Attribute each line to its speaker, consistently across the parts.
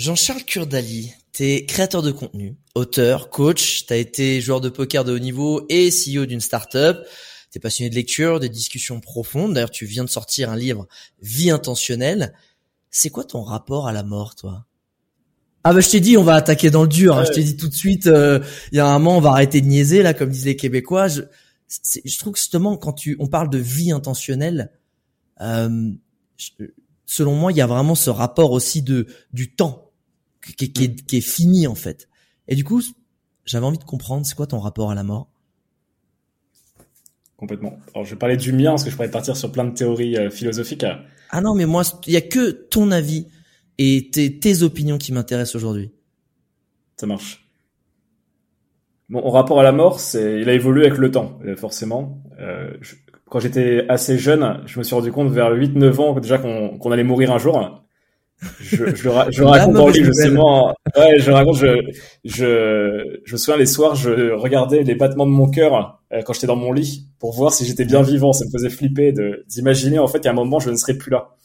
Speaker 1: Jean-Charles Kurdali, t'es créateur de contenu, auteur, coach, t'as été joueur de poker de haut niveau et CEO d'une startup. T'es passionné de lecture, de discussions profondes. D'ailleurs, tu viens de sortir un livre Vie intentionnelle. C'est quoi ton rapport à la mort, toi? Ah bah je t'ai dit on va attaquer dans le dur. Hein. Je t'ai dit tout de suite euh, il y a un moment on va arrêter de niaiser là comme disent les Québécois. Je, je trouve que justement quand tu on parle de vie intentionnelle, euh, selon moi il y a vraiment ce rapport aussi de du temps qui, qui, est, qui est fini en fait. Et du coup j'avais envie de comprendre c'est quoi ton rapport à la mort?
Speaker 2: Complètement. Alors je vais parler du mien parce que je pourrais partir sur plein de théories euh, philosophiques.
Speaker 1: Ah non mais moi il y a que ton avis et tes, opinions qui m'intéressent aujourd'hui.
Speaker 2: Ça marche. Mon rapport à la mort, c'est, il a évolué avec le temps, euh, forcément. Euh, quand j'étais assez jeune, je me suis rendu compte vers 8-9 ans déjà qu'on, allait mourir un jour. Je, je, je raconte en livre justement. Ouais, je raconte. Je, je, je me souviens les soirs, je regardais les battements de mon cœur euh, quand j'étais dans mon lit pour voir si j'étais bien vivant. Ça me faisait flipper de d'imaginer en fait qu'à un moment je ne serais plus là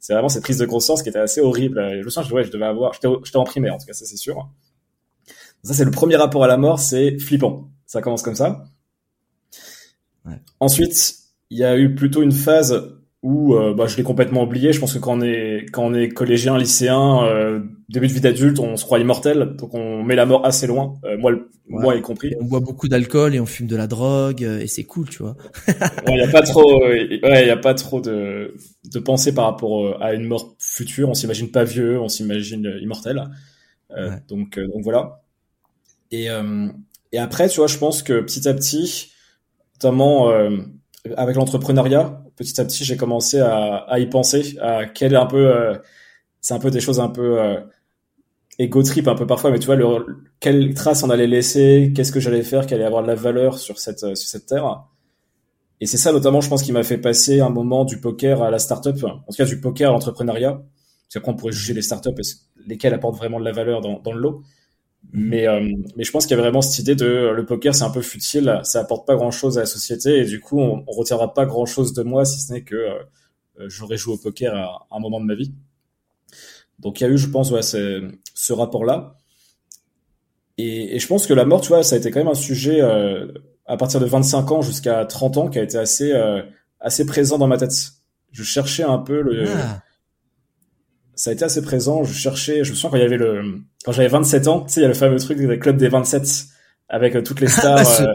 Speaker 2: c'est vraiment cette prise de conscience qui était assez horrible. Je me sens, ouais, je devais avoir, j'étais en primaire en tout cas, ça c'est sûr. Ça c'est le premier rapport à la mort, c'est flippant. Ça commence comme ça. Ouais. Ensuite, il y a eu plutôt une phase où euh, bah, je l'ai complètement oublié. Je pense que quand on est quand on est collégien, lycéen, euh, début de vie d'adulte, on se croit immortel, donc on met la mort assez loin. Euh, moi, moi y compris.
Speaker 1: On boit beaucoup d'alcool et on fume de la drogue et c'est cool, tu vois.
Speaker 2: Il y a pas trop, ouais, y a pas trop de de pensée par rapport à une mort future. On s'imagine pas vieux, on s'imagine immortel. Donc donc voilà. Et et après, tu vois, je pense que petit à petit, notamment avec l'entrepreneuriat, petit à petit, j'ai commencé à, à, y penser, à quel un peu, euh, c'est un peu des choses un peu euh, égo trip un peu parfois, mais tu vois, le, quelle trace on allait laisser, qu'est-ce que j'allais faire, qui allait avoir de la valeur sur cette sur cette terre. Et c'est ça notamment, je pense, qui m'a fait passer un moment du poker à la startup, en tout cas du poker à l'entrepreneuriat. Parce qu'après, on pourrait juger les startups, lesquelles apportent vraiment de la valeur dans, dans le lot. Mais, euh, mais je pense qu'il y a vraiment cette idée de le poker, c'est un peu futile, ça apporte pas grand chose à la société et du coup, on, on retiendra pas grand chose de moi si ce n'est que euh, j'aurais joué au poker à, un moment de ma vie. Donc il y a eu, je pense, ouais, ce rapport-là. Et, et, je pense que la mort, tu vois, ça a été quand même un sujet euh, à partir de 25 ans jusqu'à 30 ans qui a été assez, euh, assez présent dans ma tête. Je cherchais un peu le. Ah ça a été assez présent. Je cherchais, je me souviens quand il y avait le, quand j'avais 27 ans, tu sais, il y a le fameux truc des clubs des 27 avec euh, toutes les stars.
Speaker 1: ah bah, euh,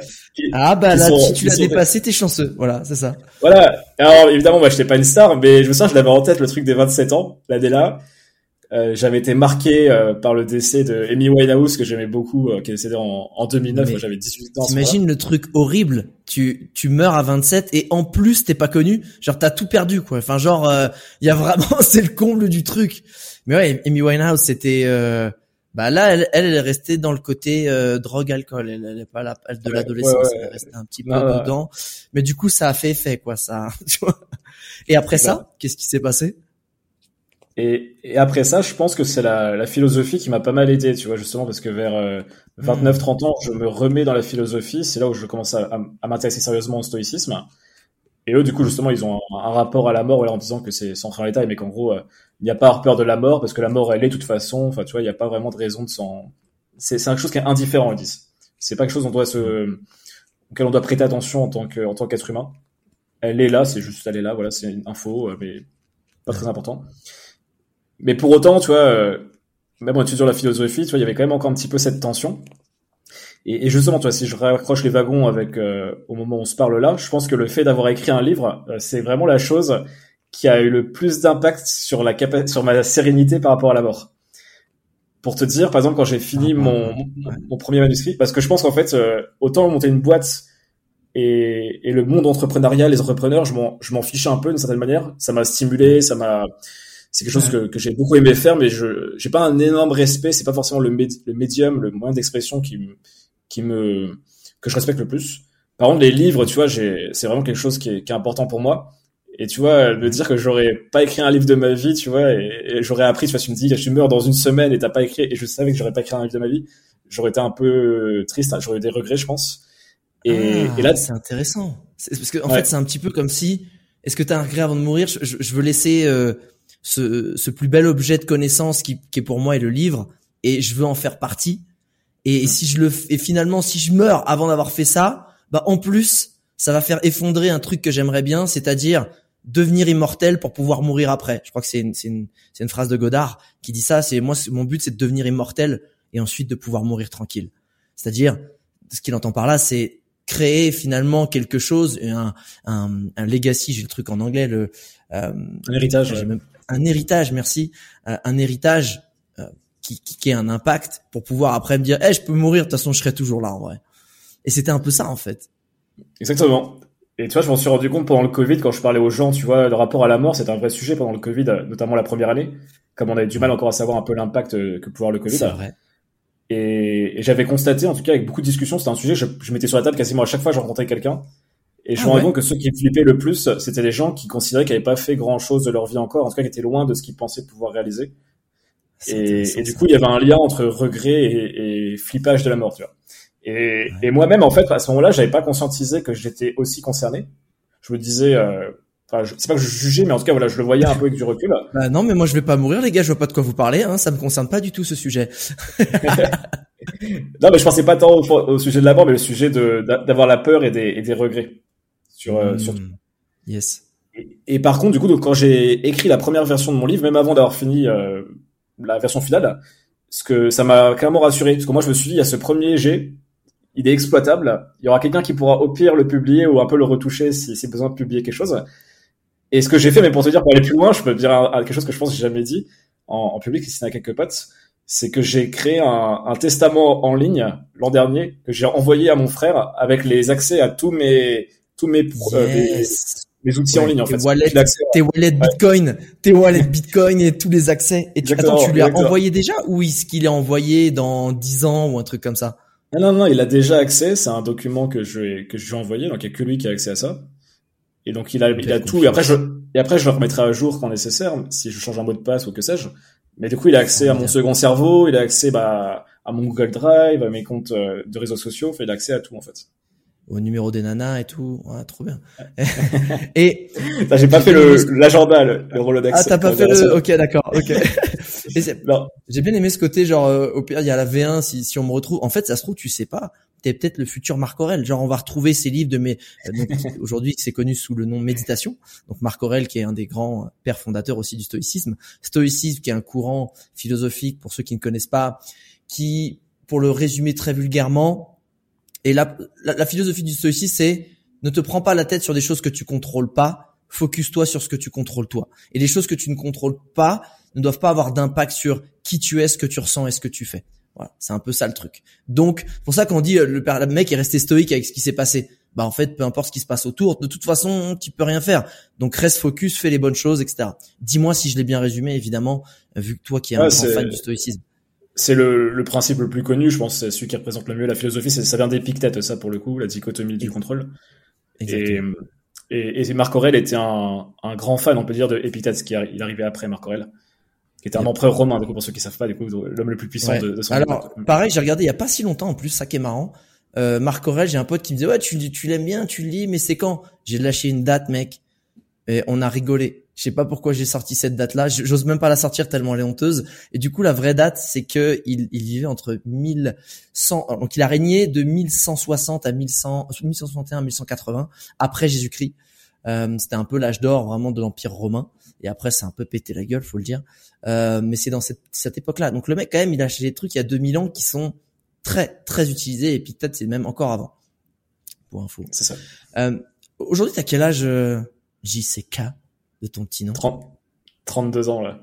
Speaker 1: ah, bah là, si tu l'as dépassé, t'es chanceux. Voilà, c'est ça.
Speaker 2: Voilà. Alors évidemment, moi, j'étais pas une star, mais je me souviens, je l'avais en tête le truc des 27 ans, l'année là. Euh, j'avais été marqué euh, par le décès de Amy Winehouse que j'aimais beaucoup, euh, qui est décédée en, en 2009. Moi, j'avais 18 ans.
Speaker 1: T'imagines le truc horrible? Tu tu meurs à 27 et en plus t'es pas connu. Genre t'as tout perdu quoi. Enfin genre il y a vraiment c'est le comble du truc. Mais ouais, Amy Winehouse c'était bah là elle, elle, est restée dans le côté drogue alcool. Elle, elle est pas la de l'adolescence. elle est restée un petit peu dedans. Mais du coup ça a fait effet quoi ça. Et après ça, qu'est-ce qui s'est passé?
Speaker 2: Et, et, après ça, je pense que c'est la, la, philosophie qui m'a pas mal aidé, tu vois, justement, parce que vers 29-30 euh, ans, je me remets dans la philosophie, c'est là où je commence à, à, m'intéresser sérieusement au stoïcisme. Et eux, du coup, justement, ils ont un, rapport à la mort, en disant que c'est central en l'état, mais qu'en gros, euh, il n'y a pas à avoir peur de la mort, parce que la mort, elle est de toute façon, enfin, tu vois, il n'y a pas vraiment de raison de s'en... C'est quelque chose qui est indifférent, ils disent. C'est pas quelque chose dont on doit se... auquel on doit prêter attention en tant que, en tant qu'être humain. Elle est là, c'est juste, elle est là, voilà, c'est une info, euh, mais pas très important mais pour autant, tu vois, euh, même en étudiant la philosophie, tu vois, il y avait quand même encore un petit peu cette tension. Et, et justement, tu vois, si je raccroche les wagons avec euh, au moment où on se parle là, je pense que le fait d'avoir écrit un livre, euh, c'est vraiment la chose qui a eu le plus d'impact sur la sur ma sérénité par rapport à la mort. Pour te dire, par exemple, quand j'ai fini ah, mon, mon, premier manuscrit, parce que je pense qu'en fait, autant monter une boîte et, et, le monde entrepreneurial, les entrepreneurs, je m'en je m'en fichais un peu d'une certaine manière. Ça m'a stimulé, ça m'a C'est quelque chose que, que j'ai beaucoup aimé faire, mais je j'ai pas un énorme respect. C'est pas forcément le, le médium, le moyen d'expression qui me qui me que je respecte le plus. Par contre, les livres, tu vois, c'est vraiment quelque chose qui est, qui est important pour moi. Et tu vois, me dire que j'aurais pas écrit un livre de ma vie, tu vois, et, j'aurais appris, tu vois, tu me dis, tu meurs dans une semaine et t'as pas écrit, et je savais que j'aurais pas écrit un livre de ma vie, j'aurais été un peu triste, hein, j'aurais eu des regrets, je pense.
Speaker 1: Et, ah, et là, c'est intéressant. Parce que en fait, c'est un petit peu comme si, est-ce que t'as un regret avant de mourir? Je, je, veux laisser euh, ce, ce plus bel objet de connaissance qui, qui est pour moi est le livre, et je veux en faire partie. Et, et si je le, et finalement, si je meurs avant d'avoir fait ça, bah en plus, ça va faire effondrer un truc que j'aimerais bien, c'est-à-dire devenir immortel pour pouvoir mourir après. Je crois que c'est une, c'est une, c'est une phrase de Godard qui dit ça. C'est moi, mon but, c'est de devenir immortel et ensuite de pouvoir mourir tranquille. C'est-à-dire, ce qu'il entend par là, c'est créer finalement quelque chose, un, un, un legacy, j'ai le truc en anglais, le
Speaker 2: euh, un héritage,
Speaker 1: un héritage, merci, euh, un héritage euh, qui, qui, qui ait un impact pour pouvoir après me dire, eh, je peux mourir, de toute façon, je serai toujours là en vrai. Et c'était un peu ça en fait.
Speaker 2: Exactement. Et tu vois, je m'en suis rendu compte pendant le Covid, quand je parlais aux gens, tu vois, le rapport à la mort, c'était un vrai sujet pendant le Covid, notamment la première année, comme on avait du mal encore à savoir un peu l'impact euh, que pouvait avoir le Covid.
Speaker 1: C'est vrai.
Speaker 2: Et, j'avais constaté, en tout cas, avec beaucoup de discussions, c'était un sujet, je, je mettais sur la table quasiment à chaque fois que je rencontrais quelqu'un. Et je me ah rendais compte que ceux qui flippaient le plus, c'était les gens qui considéraient qu'ils n'avaient pas fait grand chose de leur vie encore, en tout cas qui étaient loin de ce qu'ils pensaient pouvoir réaliser. Et, et, du coup, il y avait un lien entre regret et, et flippage de la mort, tu vois. Et, et moi-même, en fait, à ce moment-là, j'avais pas conscientisé que j'étais aussi concerné. Je me disais, euh, enfin, c'est pas que je jugeais, mais en tout cas, voilà, je le voyais un peu avec du recul.
Speaker 1: Bah non, mais moi, je vais pas mourir, les gars. Je vois pas de quoi vous parlez. Hein, ça me concerne pas du tout ce sujet.
Speaker 2: non, mais je pensais pas tant au, sujet de la mort, mais le sujet de d'avoir la peur et des, et des regrets sur, euh, sur.
Speaker 1: Hmm. Yes.
Speaker 2: Et, et, par contre, du coup, donc, quand j'ai écrit la première version de mon livre, même avant d'avoir fini euh, la version finale, ce que ça m'a carrément rassuré, parce que moi, je me suis dit, il y a ce premier jet il est exploitable. Il y aura quelqu'un qui pourra au pire le publier ou un peu le retoucher si c'est besoin de publier quelque chose. Et ce que j'ai fait, mais pour te dire, pour aller plus loin, je peux te dire quelque chose que je pense que j'ai jamais dit en, en public, si à quelques potes, c'est que j'ai créé un, un, testament en ligne l'an dernier que j'ai envoyé à mon frère avec les accès à tous mes tous mes, euh, mes, outils en ligne en fait.
Speaker 1: Wallets, tes wallets Bitcoin, tes wallets Bitcoin et tous les accès. Et tu, attends, tu lui as envoyé déjà ou est-ce qu'il est envoyé dans 10 ans ou un truc comme ça?
Speaker 2: Non, non, non, il a déjà accès. C'est un document que je vais, que je vais envoyer. Donc, il n'y a que lui qui a accès à ça. Et donc, il a, il a tout. Et après, je, et après, je le remettrai à jour quand nécessaire, si je change un mot de passe ou que sais-je. Mais du coup, il a accès à mon second cerveau, il a accès, bah, à mon Google Drive, à mes comptes euh, de réseaux sociaux. Fait, il a accès à tout, en fait.
Speaker 1: Au numéro des nanas et tout. Ouais, trop bien. et.
Speaker 2: J'ai pas fait le, l'agenda, le, le Rolodex.
Speaker 1: Ah, t'as pas fait le, ok, d'accord, ok. J'ai bien aimé ce côté, genre, euh, au pire, il y a la V1, si, si on me retrouve. En fait, ça se trouve, tu sais pas. T'es peut-être le futur Marc Aurel. Genre, on va retrouver ces livres de mes, euh, aujourd'hui, c'est connu sous le nom Méditation. Donc, Marc Aurel, qui est un des grands pères fondateurs aussi du stoïcisme. Stoïcisme, qui est un courant philosophique, pour ceux qui ne connaissent pas, qui, pour le résumer très vulgairement, et la, la, la philosophie du stoïcisme, c'est ne te prends pas la tête sur des choses que tu contrôles pas, focus-toi sur ce que tu contrôles toi. Et les choses que tu ne contrôles pas, ne doivent pas avoir d'impact sur qui tu es, ce que tu ressens et ce que tu fais. Voilà, c'est un peu ça le truc. Donc, pour ça qu'on dit euh, le, le mec est resté stoïque avec ce qui s'est passé. Bah en fait, peu importe ce qui se passe autour, de toute façon, tu peux rien faire. Donc reste focus, fais les bonnes choses, etc. Dis-moi si je l'ai bien résumé, évidemment, vu que toi qui es un grand fan du stoïcisme.
Speaker 2: C'est le, le, principe le plus connu, je pense, c'est celui qui représente le mieux la philosophie. Ça vient d'Épictète, ça pour le coup, la dichotomie du contrôle. Exactement. Et, et, et, Marc Aurèle était un, un, grand fan, on peut dire, de Épictète, qui il arrivait après Marc Aurèle qui était un empereur romain, du coup, pour ceux qui savent pas, du coup, l'homme le plus puissant de, de, son
Speaker 1: Alors, pareil, j'ai regardé il y a pas si longtemps, en plus, ça qui est marrant. Euh, Marc Aurel, j'ai un pote qui me disait, ouais, tu, tu l'aimes bien, tu le lis, mais c'est quand? J'ai lâché une date, mec. Et on a rigolé. Je sais pas pourquoi j'ai sorti cette date-là. J'ose même pas la sortir tellement elle est honteuse. Et du coup, la vraie date, c'est que il, il vivait entre 1100, donc il a régné de 1160 à 1100, 1161 à 1180 après Jésus-Christ. Euh, c'était un peu l'âge d'or vraiment de l'Empire romain. Et après, c'est un peu pété la gueule, faut le dire. Euh, mais c'est dans cette, cette époque-là. Donc le mec, quand même, il a acheté des trucs il y a 2000 ans qui sont très, très utilisés. Et puis peut-être c'est même encore avant. Pour info.
Speaker 2: C'est ça.
Speaker 1: Euh, Aujourd'hui, t'as quel âge, euh, JCK, de ton petit nom
Speaker 2: 30, 32 ans, là.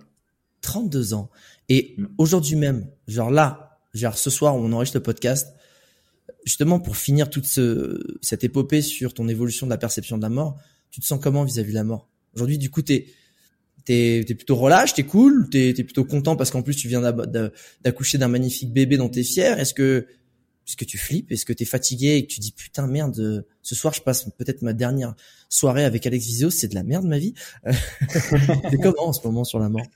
Speaker 1: 32 ans. Et mm. aujourd'hui même, genre là, genre ce soir où on enregistre le podcast, justement pour finir toute ce, cette épopée sur ton évolution de la perception de la mort, tu te sens comment vis-à-vis -vis de la mort? Aujourd'hui, du coup, t'es T'es es plutôt relâche, t'es cool, t'es es plutôt content parce qu'en plus tu viens d'accoucher d'un magnifique bébé dont t'es fier. Est-ce que est-ce que tu flippes? Est-ce que t'es fatigué et que tu dis putain merde, ce soir je passe peut-être ma dernière soirée avec Alex Vizio, c'est de la merde ma vie? c'est comment en ce moment sur la mort?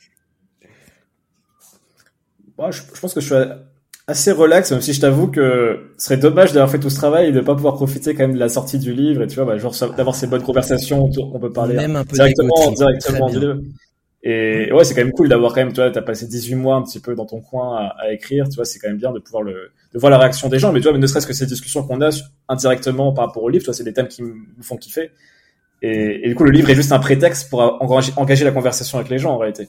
Speaker 2: Moi, je, pense que je suis assez relax, même si je t'avoue que ce serait dommage d'avoir fait tout ce travail et de pas pouvoir profiter quand même de la sortie du livre et tu vois, bah, genre d'avoir ces bonnes conversations autour qu'on peut parler
Speaker 1: même un peu
Speaker 2: directement, directement. Et ouais, c'est quand même cool d'avoir quand même, tu vois, t'as passé 18 mois un petit peu dans ton coin à, à écrire, tu vois, c'est quand même bien de pouvoir le, de voir la réaction des gens, mais tu vois, mais ne serait-ce que ces discussions qu'on a indirectement par rapport au livre, tu vois, c'est des thèmes qui me font kiffer. Et, et, du coup, le livre est juste un prétexte pour engager, engager la conversation avec les gens, en réalité.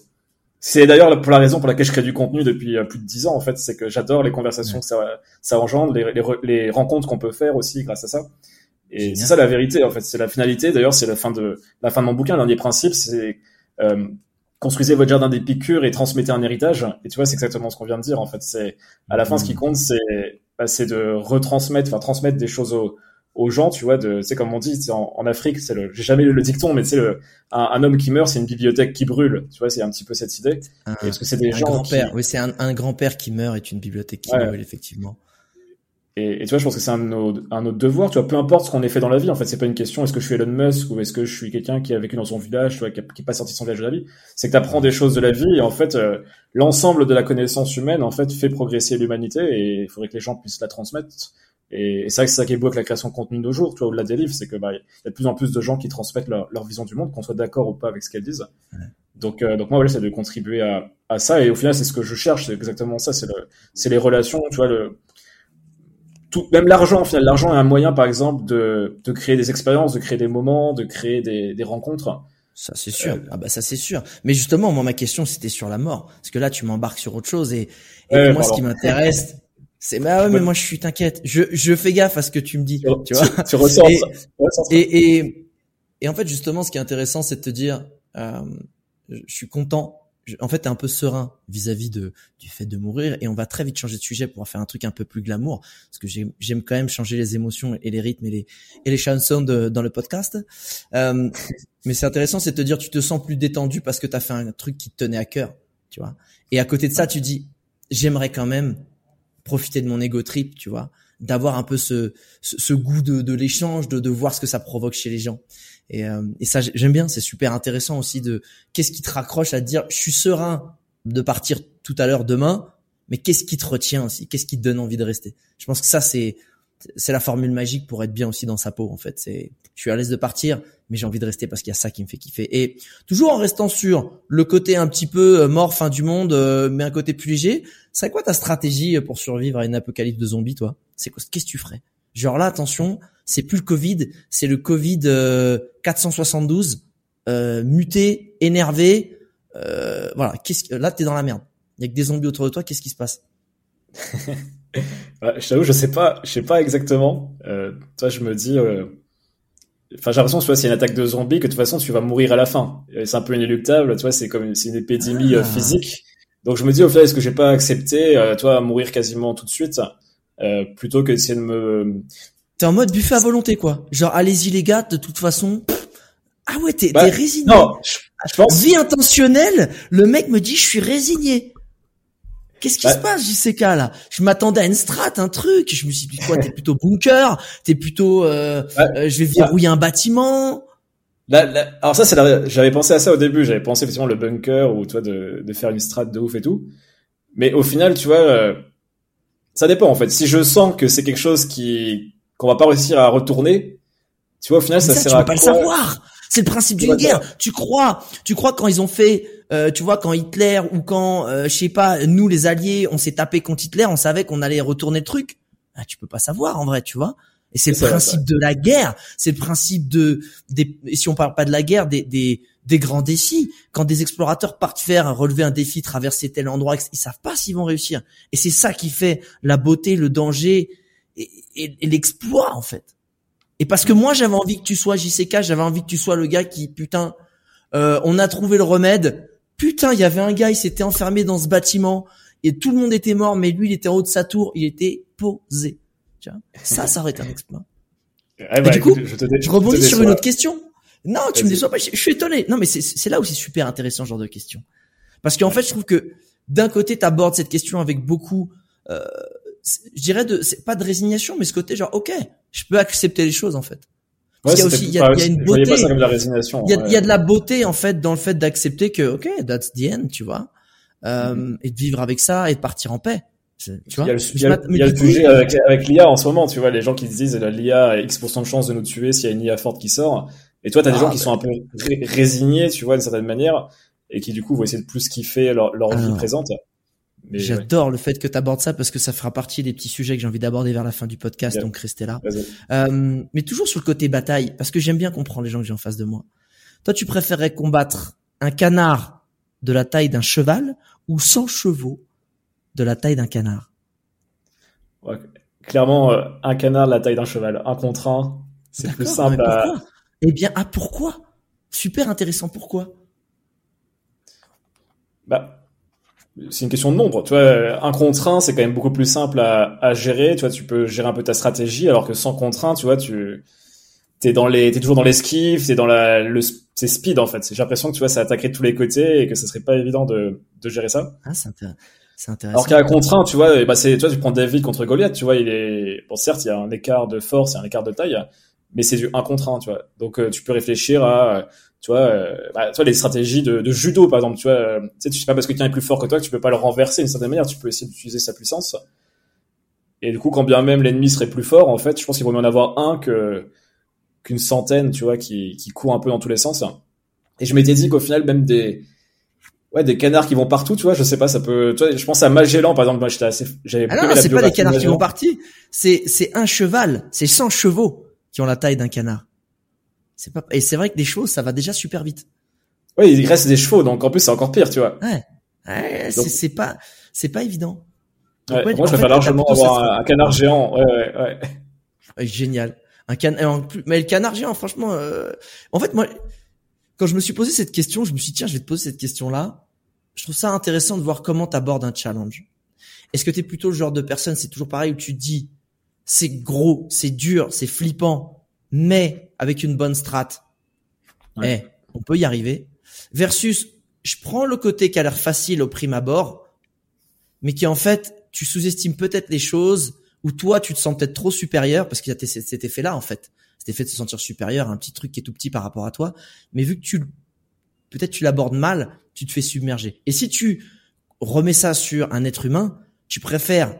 Speaker 2: C'est d'ailleurs pour la raison pour laquelle je crée du contenu depuis euh, plus de 10 ans, en fait, c'est que j'adore les conversations que ça, ça engendre, les, les, les rencontres qu'on peut faire aussi grâce à ça. Et c'est ça la vérité, en fait. C'est la finalité. D'ailleurs, c'est la fin de la fin de mon bouquin. Le dernier principe, c'est euh, construisez votre jardin d'Épicure et transmettez un héritage. Et tu vois, c'est exactement ce qu'on vient de dire. En fait, c'est à la fin, ce qui mm. compte, c'est bah, c'est de retransmettre, enfin transmettre des choses aux, aux gens. Tu vois, de c'est comme on dit, en, en Afrique, c'est le, j'ai jamais lu le dicton, mais c'est le un, un, homme qui meurt, c'est une bibliothèque qui brûle. Tu vois, c'est un petit peu cette idée.
Speaker 1: Un, parce que c'est des gens. Grand-père, oui, c'est un, un grand-père qui meurt est une bibliothèque qui brûle, effectivement.
Speaker 2: Et, et, tu vois, je pense que c'est un, un autre devoir. Tu vois, peu importe ce qu'on ait fait dans la vie, en fait, c'est pas une question est-ce que je suis Elon Musk ou est-ce que je suis quelqu'un qui a vécu dans son village, tu vois, qui, n'est pas sorti de son village de la vie. C'est que tu apprends des choses de la vie et en fait, euh, l'ensemble de la connaissance humaine, en fait, fait progresser l'humanité et il faudrait que les gens puissent la transmettre. Et, c'est vrai que c'est ça qui est beau avec la création de contenu de nos jours, tu vois, au-delà des livres, c'est que bah, il y a de plus en plus de gens qui transmettent leur, leur vision du monde, qu'on soit d'accord ou pas avec ce qu'elles disent. Donc, euh, donc moi, voilà, c'est de contribuer à, à ça. Et au final, c'est ce que je cherche, c'est exactement ça. C'est le, c'est les relations, tu vois, le, tout, même l'argent, final, l'argent est un moyen, par exemple, de, de créer des expériences, de créer des moments, de créer des, des rencontres.
Speaker 1: Ça c'est sûr. Euh, ah bah ça c'est sûr. Mais justement, moi ma question c'était sur la mort, parce que là tu m'embarques sur autre chose et, et moi ce qui m'intéresse, c'est bah ouais, mais moi je suis t'inquiète, je je fais gaffe à ce que tu me dis, tu, vois.
Speaker 2: Tu, ressens
Speaker 1: et, et, et en fait justement, ce qui est intéressant, c'est de te dire, euh, je suis content en fait, t'es un peu serein vis-à-vis de du fait de mourir, et on va très vite changer de sujet pour faire un truc un peu plus glamour, parce que j'aime quand même changer les émotions et les rythmes et les et les chansons de, dans le podcast. Euh, mais c'est intéressant, c'est de te dire, tu te sens plus détendu parce que t'as fait un truc qui te tenait à cœur, tu vois. Et à côté de ça, tu dis, j'aimerais quand même profiter de mon ego trip, tu vois, d'avoir un peu ce, ce, goût de, de l'échange, de, de voir ce que ça provoque chez les gens. Et, euh, et ça, j'aime bien. C'est super intéressant aussi de qu'est-ce qui te raccroche à dire, je suis serein de partir tout à l'heure demain, mais qu'est-ce qui te retient aussi? Qu'est-ce qui te donne envie de rester? Je pense que ça, c'est c'est la formule magique pour être bien aussi dans sa peau. En fait, c'est je suis à l'aise de partir, mais j'ai envie de rester parce qu'il y a ça qui me fait kiffer. Et toujours en restant sur le côté un petit peu euh, mort, fin du monde, euh, mais un côté plus léger. C'est quoi ta stratégie pour survivre à une apocalypse de zombies, toi? C'est qu'est-ce que tu ferais? Genre là, attention, c'est plus le Covid, c'est le Covid 472, euh, euh, muté, énervé. Euh, voilà, qu'est-ce que là t'es dans la merde. Il y a que des zombies autour de toi. Qu'est-ce qui se passe?
Speaker 2: Je t'avoue, je sais pas, je sais pas exactement. Euh, toi, je me dis. Euh, enfin, j'ai l'impression, tu vois, c'est une attaque de zombies que de toute façon, tu vas mourir à la fin. C'est un peu inéluctable, tu vois, c'est comme c'est une épidémie euh, ah. physique. Donc, je me dis, au final, est-ce que j'ai pas accepté, toi, mourir quasiment tout de suite, plutôt que d'essayer de me
Speaker 1: T'es en mode buffet à volonté, quoi. Genre, allez-y les gars, de toute façon. Ah ouais, t'es
Speaker 2: bah,
Speaker 1: résigné.
Speaker 2: Non, je, pense.
Speaker 1: Vie intentionnelle, le mec me dit, je suis résigné. Qu'est-ce qui bah se passe, JCK, là? Je m'attendais à une strat, un truc. Je me suis dit, quoi, t'es plutôt bunker? T'es plutôt, euh, euh, je vais verrouiller un bâtiment?
Speaker 2: Là, alors ça, c'est j'avais pensé à ça au début. J'avais pensé effectivement le bunker ou toi de, de faire une strat de ouf et tout. Mais au final, tu vois, euh, ça dépend en fait. Si je sens que c'est quelque chose qui qu'on va pas réussir à retourner, tu vois, au final, ça, ça, sert tu
Speaker 1: peux pas le savoir. C'est le principe d'une guerre. Tu crois, tu crois quand ils ont fait, euh, tu vois, quand Hitler ou quand, euh, je sais pas, nous les Alliés, on s'est tapé contre Hitler, on savait qu'on allait retourner le truc. Ah, tu peux pas savoir en vrai, tu vois. Et c'est le principe de la guerre. C'est le principe de, des, si on parle pas de la guerre, des, des, des grands défis. Quand des explorateurs partent faire relever un défi, traverser tel endroit, ils savent pas s'ils vont réussir. Et c'est ça qui fait la beauté, le danger et, l'exploit en fait. Et parce que moi j'avais envie que tu sois JCK, j'avais envie que tu sois le gars qui putain, euh, on a trouvé le remède. Putain, il y avait un gars, il s'était enfermé dans ce bâtiment et tout le monde était mort, mais lui il était en haut de sa tour, il était posé. Tu vois? Ça, ça aurait été un exploit.
Speaker 2: Eh ben,
Speaker 1: du coup, je, rebondis sur une autre question. Non, tu me déçois pas. Je, suis étonné. Non, mais c'est là où c'est super intéressant ce genre de question. Parce qu'en fait, je trouve que d'un côté, tu abordes cette question avec beaucoup, euh, je dirais de, c'est pas de résignation, mais ce côté genre, ok, je peux accepter les choses en fait.
Speaker 2: Parce il y a aussi, il y a, une beauté. Il
Speaker 1: y, a, de la beauté en fait dans le fait d'accepter que, ok, that's the end, tu vois, euh, mm-hmm. et de vivre avec ça et de partir en paix. Tu vois
Speaker 2: il y a le, il y a, le sujet avec, avec l'IA en ce moment, tu vois, les gens qui se disent l'IA a X% de chance de nous tuer s'il y a une IA forte qui sort. Et toi, tu as des ah, gens qui bah sont un peu résignés, tu vois, d'une certaine manière, et qui du coup vont essayer de plus kiffer leur, leur vie présente.
Speaker 1: J'adore le fait que tu abordes ça parce que ça fera partie des petits sujets que j'ai envie d'aborder vers la fin du podcast, donc restez là. Euh, mais toujours sur le côté bataille, parce que j'aime bien comprendre les gens que j'ai en face de moi. Toi, tu préférerais combattre un canard de la taille d'un cheval ou 100 chevaux de la taille d'un canard?
Speaker 2: Ouais, Clairement, euh, un canard de la taille d'un cheval, un contre un, c'est plus simple. À...
Speaker 1: Eh bien, ah pourquoi? Super intéressant, pourquoi?
Speaker 2: Bah, c'est une question de nombre. Tu vois, un contre un, c'est quand même beaucoup plus simple à, à, gérer. Tu vois, tu peux gérer un peu ta stratégie, alors que sans contraint, tu vois, tu t'es dans les, t'es toujours dans l'esquive, t'es dans la, le, c'est speed en fait. J'ai l'impression que tu vois, ça attaquerait de tous les côtés et que ce serait pas évident de, de gérer ça.
Speaker 1: Ah, c'est intéressant.
Speaker 2: Alors qu'à contraint, tu vois, bah c'est, tu vois, tu prends David contre Goliath, tu vois, il est, bon certes, il y a un écart de force, il y a un écart de taille, mais c'est du un contre un, tu vois. Donc euh, tu peux réfléchir à, tu vois, euh, bah, tu vois les stratégies de, de, judo par exemple, tu vois, euh, tu sais, tu sais pas parce que quelqu'un est plus fort que toi que tu peux pas le renverser d'une certaine manière, tu peux essayer d'utiliser sa puissance. Et du coup, quand bien même l'ennemi serait plus fort, en fait, je pense qu'il vaut mieux en avoir un que qu'une centaine, tu vois, qui qui court un peu dans tous les sens. Et je m'étais dit qu'au final, même des ouais des canards qui vont partout, tu vois, je sais pas, ça peut. Tu vois, je pense à Magellan par exemple, moi j'étais assez, j'avais.
Speaker 1: Ah non, c'est pas des canards qui vont partir, c'est c'est un cheval, c'est 100 chevaux qui ont la taille d'un canard. C'est pas et c'est vrai que des chevaux ça va déjà super vite.
Speaker 2: Oui, il reste des chevaux donc en plus c'est encore pire, tu vois.
Speaker 1: Ouais. ouais c'est pas c'est pas évident.
Speaker 2: ouais, moi je préfère largement avoir un, canard géant. Ouais ouais ouais.
Speaker 1: Génial. Un canard mais le canard géant franchement euh... en fait moi quand je me suis posé cette question, je me suis dit tiens, je vais te poser cette question là. Je trouve ça intéressant de voir comment tu abordes un challenge. Est-ce que tu es plutôt le genre de personne, c'est toujours pareil où tu dis c'est gros, c'est dur, c'est flippant, mais avec une bonne strat, eh, on peut y arriver. Versus, je prends le côté qui a l'air facile au prime abord, mais qui en fait, tu sous-estimes peut-être les choses, ou toi, tu te sens peut-être trop supérieur, parce qu'il y a cet effet-là, en fait. Cet effet de se sentir supérieur, un petit truc qui est tout petit par rapport à toi. Mais vu que tu, peut-être tu l'abordes mal, tu te fais submerger. Et si tu remets ça sur un être humain, tu préfères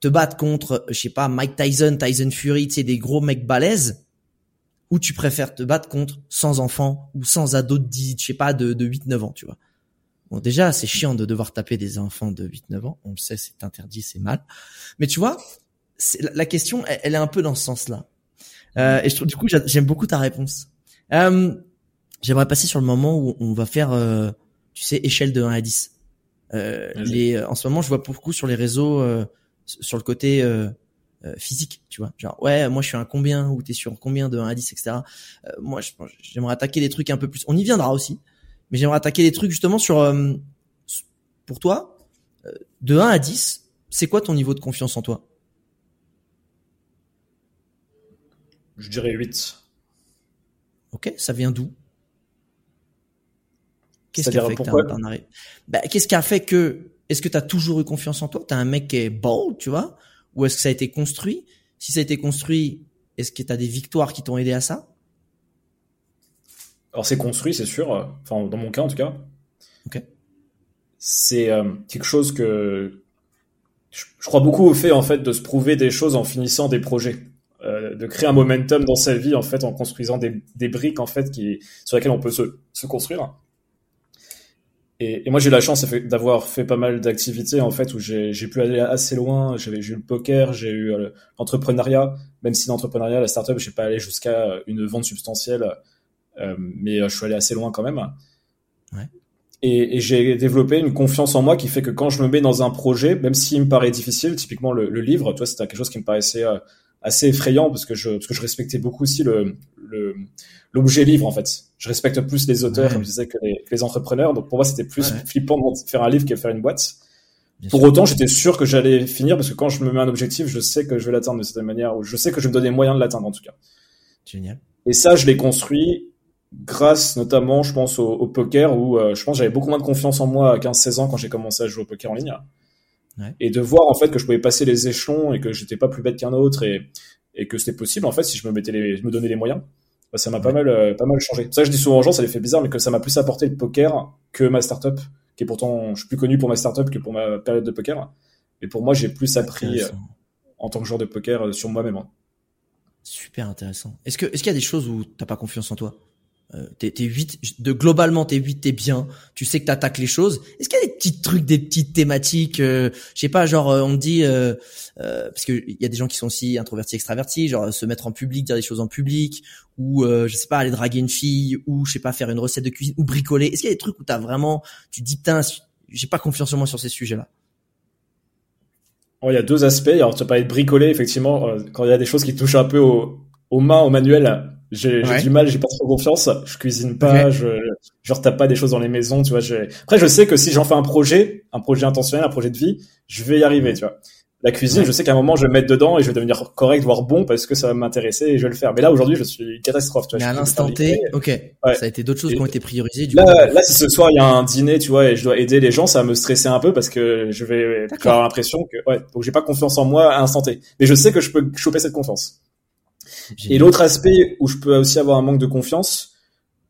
Speaker 1: te battre contre, je sais pas, Mike Tyson, Tyson Fury, tu sais, des gros mecs balèzes, ou tu préfères te battre contre sans enfants ou sans ados de 10, je sais pas, de, de 8-9 ans, tu vois. Bon, déjà, c'est chiant de devoir taper des enfants de 8-9 ans. On le sait, c'est interdit, c'est mal. Mais tu vois, la question, elle, est un peu dans ce sens-là. Euh, et je trouve, du coup, j'aime beaucoup ta réponse. Euh, J'aimerais passer sur le moment où on va faire, euh, tu sais, échelle de 1 à 10. Euh, les, en ce moment, je vois beaucoup sur les réseaux euh, sur le côté euh, euh, physique, tu vois. Genre, ouais, moi je suis un combien, ou t'es sur combien de 1 à 10, etc. Euh, moi, j'aimerais attaquer des trucs un peu plus. On y viendra aussi, mais j'aimerais attaquer des trucs justement sur. pour toi, de 1 à 10, c'est quoi ton niveau de confiance en toi?
Speaker 2: Je dirais 8.
Speaker 1: Ok, ça vient d'où? Qu'est-ce qui a fait que bah, Qu'est-ce qui a fait que est-ce que tu as toujours eu confiance en toi? Tu as un mec qui est bold, tu vois? Ou est-ce que ça a été construit? Si ça a été construit, est-ce que tu as des victoires qui t'ont aidé à ça?
Speaker 2: Alors c'est construit, c'est sûr. Enfin, dans mon cas en tout cas.
Speaker 1: Ok.
Speaker 2: C'est euh, quelque chose que je, crois beaucoup au fait en fait de se prouver des choses en finissant des projets. Euh, de créer un momentum dans sa vie en fait en construisant des, des briques en fait qui sur lesquelles on peut se, se construire et, moi, j'ai eu la chance d'avoir fait pas mal d'activités en fait où j'ai pu aller assez loin. J'avais eu le poker, j'ai eu euh, l'entrepreneuriat. Même si l'entrepreneuriat, la startup, j'ai pas allé jusqu'à une vente substantielle, euh, mais euh, je suis allé assez loin quand même.
Speaker 1: Ouais.
Speaker 2: Et, et j'ai développé une confiance en moi qui fait que quand je me mets dans un projet, même s'il me paraît difficile, typiquement le, le livre, toi, c'était quelque chose qui me paraissait euh, assez effrayant parce que je parce que je respectais beaucoup aussi le l'objet livre en fait. Je respecte plus les auteurs comme je disais que les, les, entrepreneurs. Donc pour moi c'était plus flippant de faire un livre que de faire une boîte. pour autant j'étais sûr que j'allais finir parce que quand je me mets un objectif je sais que je vais l'atteindre de cette manière ou je sais que je vais me donner moyen de l'atteindre en tout cas.
Speaker 1: Génial.
Speaker 2: Et ça je l'ai construit grâce notamment, je pense, au, poker où euh, je pense j'avais beaucoup moins de confiance en moi à 15-16 ans quand j'ai commencé à jouer au poker en ligne. Ouais. Et de voir en fait que je pouvais passer les échelons et que j'étais pas plus bête qu'un autre et, et que c'était possible en fait si je me mettais les, je me donnais les moyens. Bah, ça m'a pas mal euh, pas mal changé. Ça je dis souvent aux gens, ça les fait bizarre, mais que ça m'a plus apporté le poker que ma startup, qui est pourtant je suis plus connu pour ma startup que pour ma période de poker. Et pour moi j'ai plus appris euh, en tant que joueur de poker sur moi-même. Hein.
Speaker 1: Super intéressant. Est-ce que est-ce qu'il y a des choses où t'as pas confiance en toi? Euh, t'es, t'es 8, de globalement t'es 8, t'es bien, tu sais que t'attaques les choses. Est-ce qu'il y a des petits trucs, des petites thématiques, euh, je sais pas, genre euh, on dit, euh, euh, parce que il y a des gens qui sont aussi introvertis, extravertis, genre se mettre en public, dire des choses en public, ou je sais pas aller draguer une fille, ou je sais pas faire une recette de cuisine, ou bricoler. Est-ce qu'il y a des trucs où t'as vraiment, tu dis putain, j'ai pas confiance en moi sur ces sujets-là?
Speaker 2: Oh, il y a deux aspects. Alors tu parlais de bricoler, effectivement, quand il y a des choses qui touchent un peu au, aux mains, au manuel, j'ai du mal, j'ai pas trop confiance. Je cuisine pas, je, je retape pas des choses dans les maisons, tu vois. Après, je sais que si j'en fais un projet, un projet intentionnel, un projet de vie, je vais y arriver, tu vois. La cuisine, je sais qu'à un moment, je vais me mettre dedans et je vais devenir correct, voire bon, parce que ça va m'intéresser et je vais le faire. Mais là, aujourd'hui, je suis catastrophe, tu
Speaker 1: vois. Mais à l'instant T, ok. Ça a été d'autres choses qui ont été priorisées. Du
Speaker 2: là, coup. là, si ce soir il y a un dîner, tu vois, et je dois aider les gens, ça va me stresser un peu parce que je vais avoir l'impression que, ouais, donc j'ai pas confiance en moi à l'instant T. Mais je sais que je peux choper cette confiance. Et l'autre aspect où je peux aussi avoir un manque de confiance,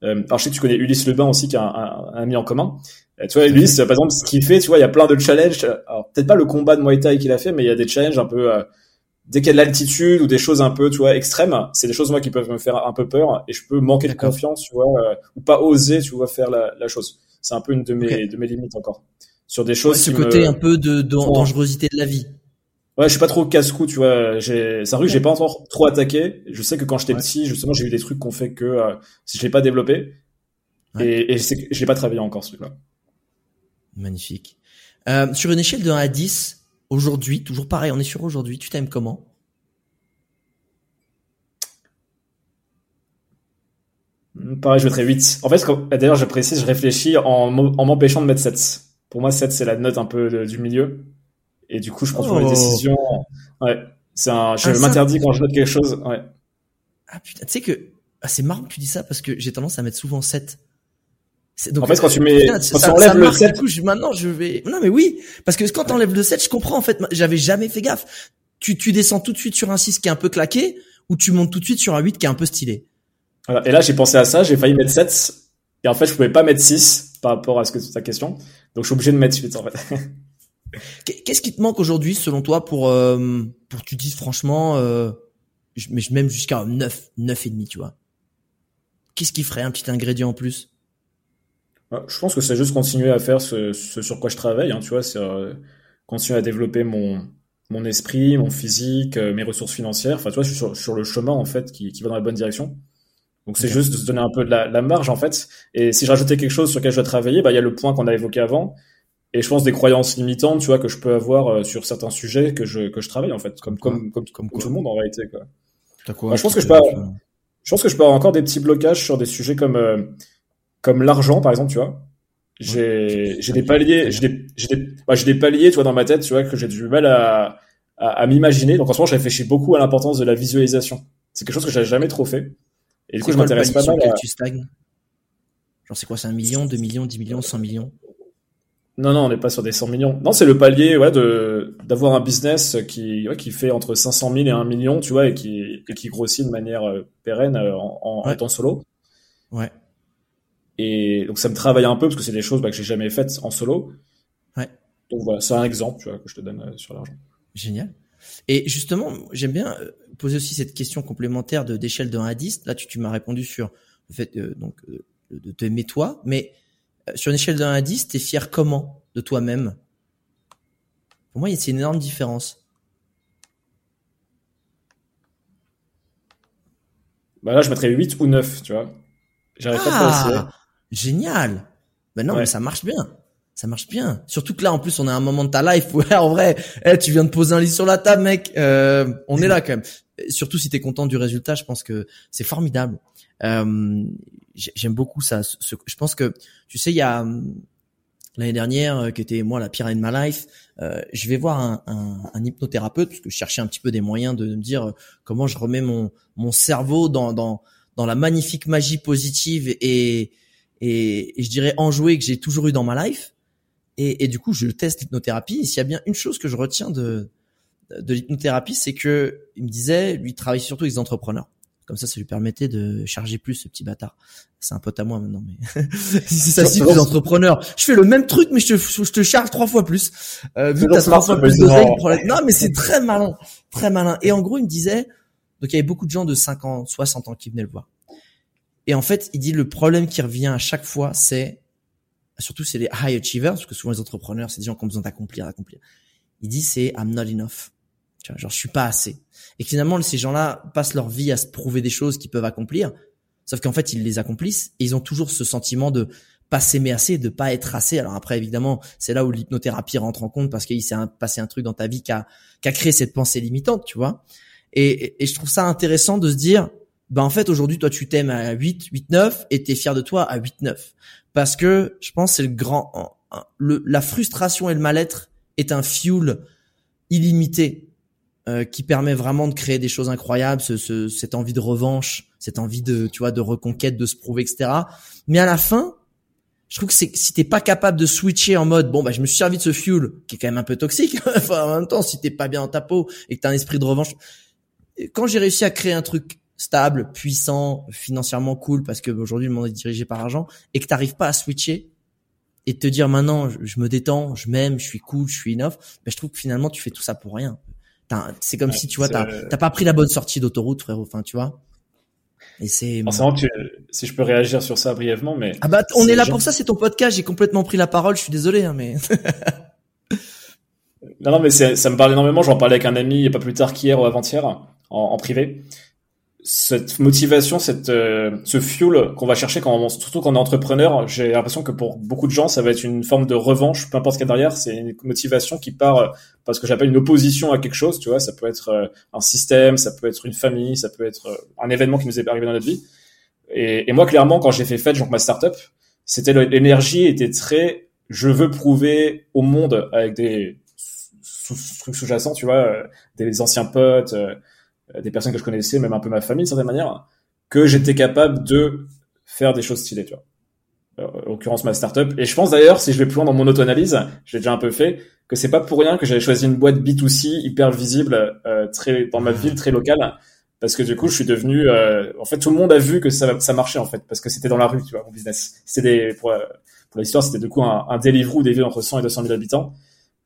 Speaker 2: euh, alors je sais que tu connais Ulysse Lebin aussi qui a un, un, ami en commun. Euh, tu vois, Ulysse, par exemple, ce qu'il fait, tu vois, il y a plein de challenges. Alors peut-être pas le combat de Muay Thai qu'il a fait, mais il y a des challenges un peu euh, dès qu'il y a de l'altitude ou des choses un peu, tu vois, extrêmes. C'est des choses moi qui peuvent me faire un peu peur et je peux manquer de confiance, tu vois, euh, ou pas oser, tu vois, faire la, la chose. C'est un peu une de mes de mes limites encore sur des choses.
Speaker 1: Ouais, ce côté un peu de, de dangerosité de la vie.
Speaker 2: Ouais, je suis pas trop casse-cou, tu vois. J'ai, c'est un truc que j'ai pas encore trop attaqué. Je sais que quand j'étais petit, justement, j'ai eu des trucs qu'on fait que euh, je l'ai pas développé. Et, et je sais que je l'ai pas travaillé encore, ce truc-là.
Speaker 1: Magnifique. Euh, sur une échelle de 1 à 10, aujourd'hui, toujours pareil, on est sur aujourd'hui, tu t'aimes comment?
Speaker 2: Hmm, Pareil, je mettrais 8. En fait, d'ailleurs, je précise, je réfléchis en, en m'empêchant de mettre 7. Pour moi, 7, c'est la note un peu du milieu. Et du coup, je prends toujours les oh. décisions. Ouais. C'est un, je ah, m'interdis quand je note quelque chose. Ouais.
Speaker 1: Ah putain, tu sais que, ah, c'est marrant que tu dis ça parce que j'ai tendance à mettre souvent 7.
Speaker 2: Donc, en fait, quand tu mets, quand ça, tu enlèves le 7.
Speaker 1: Du coup, je, maintenant, je vais, non, mais oui. Parce que quand t'enlèves le 7, je comprends, en fait. J'avais jamais fait gaffe. Tu, tu descends tout de suite sur un 6 qui est un peu claqué ou tu montes tout de suite sur un 8 qui est un peu stylé.
Speaker 2: Voilà. Et là, j'ai pensé à ça, j'ai failli mettre 7. Et en fait, je pouvais pas mettre 6 par rapport à ce que ta question. Donc, je suis obligé de mettre 8, en fait.
Speaker 1: Qu'est-ce qui te manque aujourd'hui, selon toi, pour euh, pour que tu dises franchement, euh, mais même jusqu'à 9, 9 et demi, tu vois? Qu'est-ce qui ferait un petit ingrédient en plus?
Speaker 2: Ah, Je pense que c'est juste continuer à faire ce, ce, sur quoi je travaille, hein, tu vois, c'est euh, continuer à développer mon mon esprit, mon physique, euh, mes ressources financières. Enfin, tu vois, je suis sur, sur le chemin en fait qui, qui va dans la bonne direction. Donc c'est juste de se donner un peu de la, la, marge en fait. Et si je rajoutais quelque chose sur lequel je dois travailler, bah il y a le point qu'on a évoqué avant, et je pense des croyances limitantes, tu vois, que je peux avoir euh, sur certains sujets que je que je travaille en fait, comme comme comme, comme tout le monde en réalité quoi. quoi je pense que je peux, je pense que je peux avoir encore des petits blocages sur des sujets comme euh, comme l'argent par exemple, tu vois. J'ai j'ai des paliers, j'ai des j'ai des bah, j'ai des paliers, tu vois, dans ma tête, tu vois, que j'ai du mal à à, à m'imaginer. Donc en ce moment, je réfléchis beaucoup à l'importance de la visualisation. C'est quelque chose que j'ai jamais trop fait.
Speaker 1: Et du coup, je m'intéresse pas mal. À... Tu stagnes? Genre, c'est quoi, c'est un million, deux millions, dix millions, cent millions?
Speaker 2: Non, non, on n'est pas sur des 100 millions. Non, c'est le palier ouais, de d'avoir un business qui ouais, qui fait entre 500 000 et 1 million, tu vois, et qui et qui grossit de manière euh, pérenne euh, en, en étant solo.
Speaker 1: Ouais.
Speaker 2: Et donc ça me travaille un peu parce que c'est des choses bah, que j'ai jamais faites en solo.
Speaker 1: Ouais.
Speaker 2: Donc voilà, c'est un exemple tu vois, que je te donne euh, sur l'argent.
Speaker 1: Génial. Et justement, j'aime bien poser aussi cette question complémentaire de d'échelle de 1 à 10. Là, tu, tu m'as répondu sur le fait donc de t'aimer toi, mais euh, sur une échelle de 1 à 10, t'es fier comment de toi-même? Pour moi, c'est une énorme différence.
Speaker 2: Bah là, je mettrais 8 ou 9, tu vois.
Speaker 1: J'arrive ah, pas à Génial. Ben non, mais ça marche bien. Ça marche bien. Surtout que là, en plus, on a un moment de ta life où, en vrai, eh, tu viens de poser un lit sur la table, mec. Euh, on est là quand même. Surtout si t'es content du résultat, je pense que c'est formidable. Euh, j'aime beaucoup ça. je pense que, tu sais, il y a hum, l'année dernière, euh, qui était moi la pire année de ma life, euh, je vais voir un, hypnothérapeute parce que je cherchais un petit peu des moyens de me dire comment je remets mon cerveau dans la magnifique magie positive et, et, je dirais enjouée que j'ai toujours eu dans ma life. Et, du coup, je teste l'hypnothérapie. Et s'il y a bien une chose que je retiens de, de l'hypnothérapie, c'est que il me disait, lui, il travaille surtout avec des entrepreneurs. Comme ça, ça lui permettait de charger plus ce petit bâtard. C'est un pote à moi maintenant, mais c'est ça si les entrepreneurs. Je fais le même truc, mais je te, je te charge trois fois plus. Euh, vu que t'as trois fois plus d'oseille. Non, mais c'est très malin, très malin. Et en gros, il me disait, donc il y avait beaucoup de gens de 50, 60 ans qui venaient le voir. Et en fait, il dit le problème qui revient à chaque fois, c'est surtout c'est les high achievers, parce que souvent les entrepreneurs, c'est des gens qui ont besoin d'accomplir, d'accomplir. Il dit c'est I'm not enough. Tu vois, genre je suis pas assez. Et finalement ces gens-là passent leur vie à se prouver des choses qu'ils peuvent accomplir, sauf qu'en fait ils les accomplissent et ils ont toujours ce sentiment de pas s'aimer assez, de pas être assez. Alors après évidemment c'est là où l'hypnothérapie rentre en compte parce qu'il s'est passé un truc dans ta vie qui a, qui a créé cette pensée limitante, tu vois. Et, et je trouve ça intéressant de se dire ben en fait aujourd'hui toi tu t'aimes à 8 8 9 et t'es fier de toi à 8 9 parce que je pense c'est le grand le, la frustration et le mal-être est un fuel illimité euh, qui permet vraiment de créer des choses incroyables ce, ce, cette envie de revanche cette envie de tu vois de reconquête de se prouver etc mais à la fin je trouve que c'est si t'es pas capable de switcher en mode bon bah je me suis servi de ce fuel qui est quand même un peu toxique enfin en même temps si t'es pas bien dans ta peau et que t'as un esprit de revanche quand j'ai réussi à créer un truc stable, puissant, financièrement cool, parce que aujourd'hui le monde est dirigé par l'argent, et que t'arrives pas à switcher et te dire maintenant je, me détends, je m'aime, je suis cool, je suis enough, ben, je trouve que finalement tu fais tout ça pour rien. C'est comme si tu vois, t'as pas pris la bonne sortie d'autoroute, frérot. Enfin, tu vois. Et c'est.
Speaker 2: si je peux réagir sur ça brièvement, mais.
Speaker 1: Ah bah, on est, là pour ça, c'est ton podcast. J'ai complètement pris la parole. Je suis désolé, hein, mais.
Speaker 2: non, non, mais ça me parle énormément. J'en parlais avec un ami il y a pas plus tard qu'hier ou avant-hier en, en privé cette motivation, cette, euh, ce fuel qu'on va chercher quand on, surtout quand on est entrepreneur, j'ai l'impression que pour beaucoup de gens, ça va être une forme de revanche, peu importe ce qu'il y a derrière, c'est une motivation qui part euh, parce que j'appelle une opposition à quelque chose, tu vois, ça peut être euh, un système, ça peut être une famille, ça peut être un événement qui nous est arrivé dans notre vie. Et, moi, clairement, quand j'ai fait Fetch, donc ma startup, c'était l'énergie était très, je veux prouver au monde avec des trucs sous-jacents, tu vois, des anciens potes, euh, des personnes que je connaissais, même un peu ma famille de certaine manière, que j'étais capable de faire des choses stylées, tu vois. Euh, en l'occurrence ma startup. Et je pense d'ailleurs, si je vais plus loin dans mon auto-analyse, j'ai déjà un peu fait, que c'est pas pour rien que j'avais choisi une boîte B2C hyper visible, euh, très dans ma ville, très locale, parce que du coup, je suis devenu, euh, en fait, tout le monde a vu que ça, marchait en fait, parce que c'était dans la rue, tu vois, mon business. C'était des, pour, pour l'histoire, c'était du coup un, un Deliveroo des villes entre 100 et 200 000 habitants.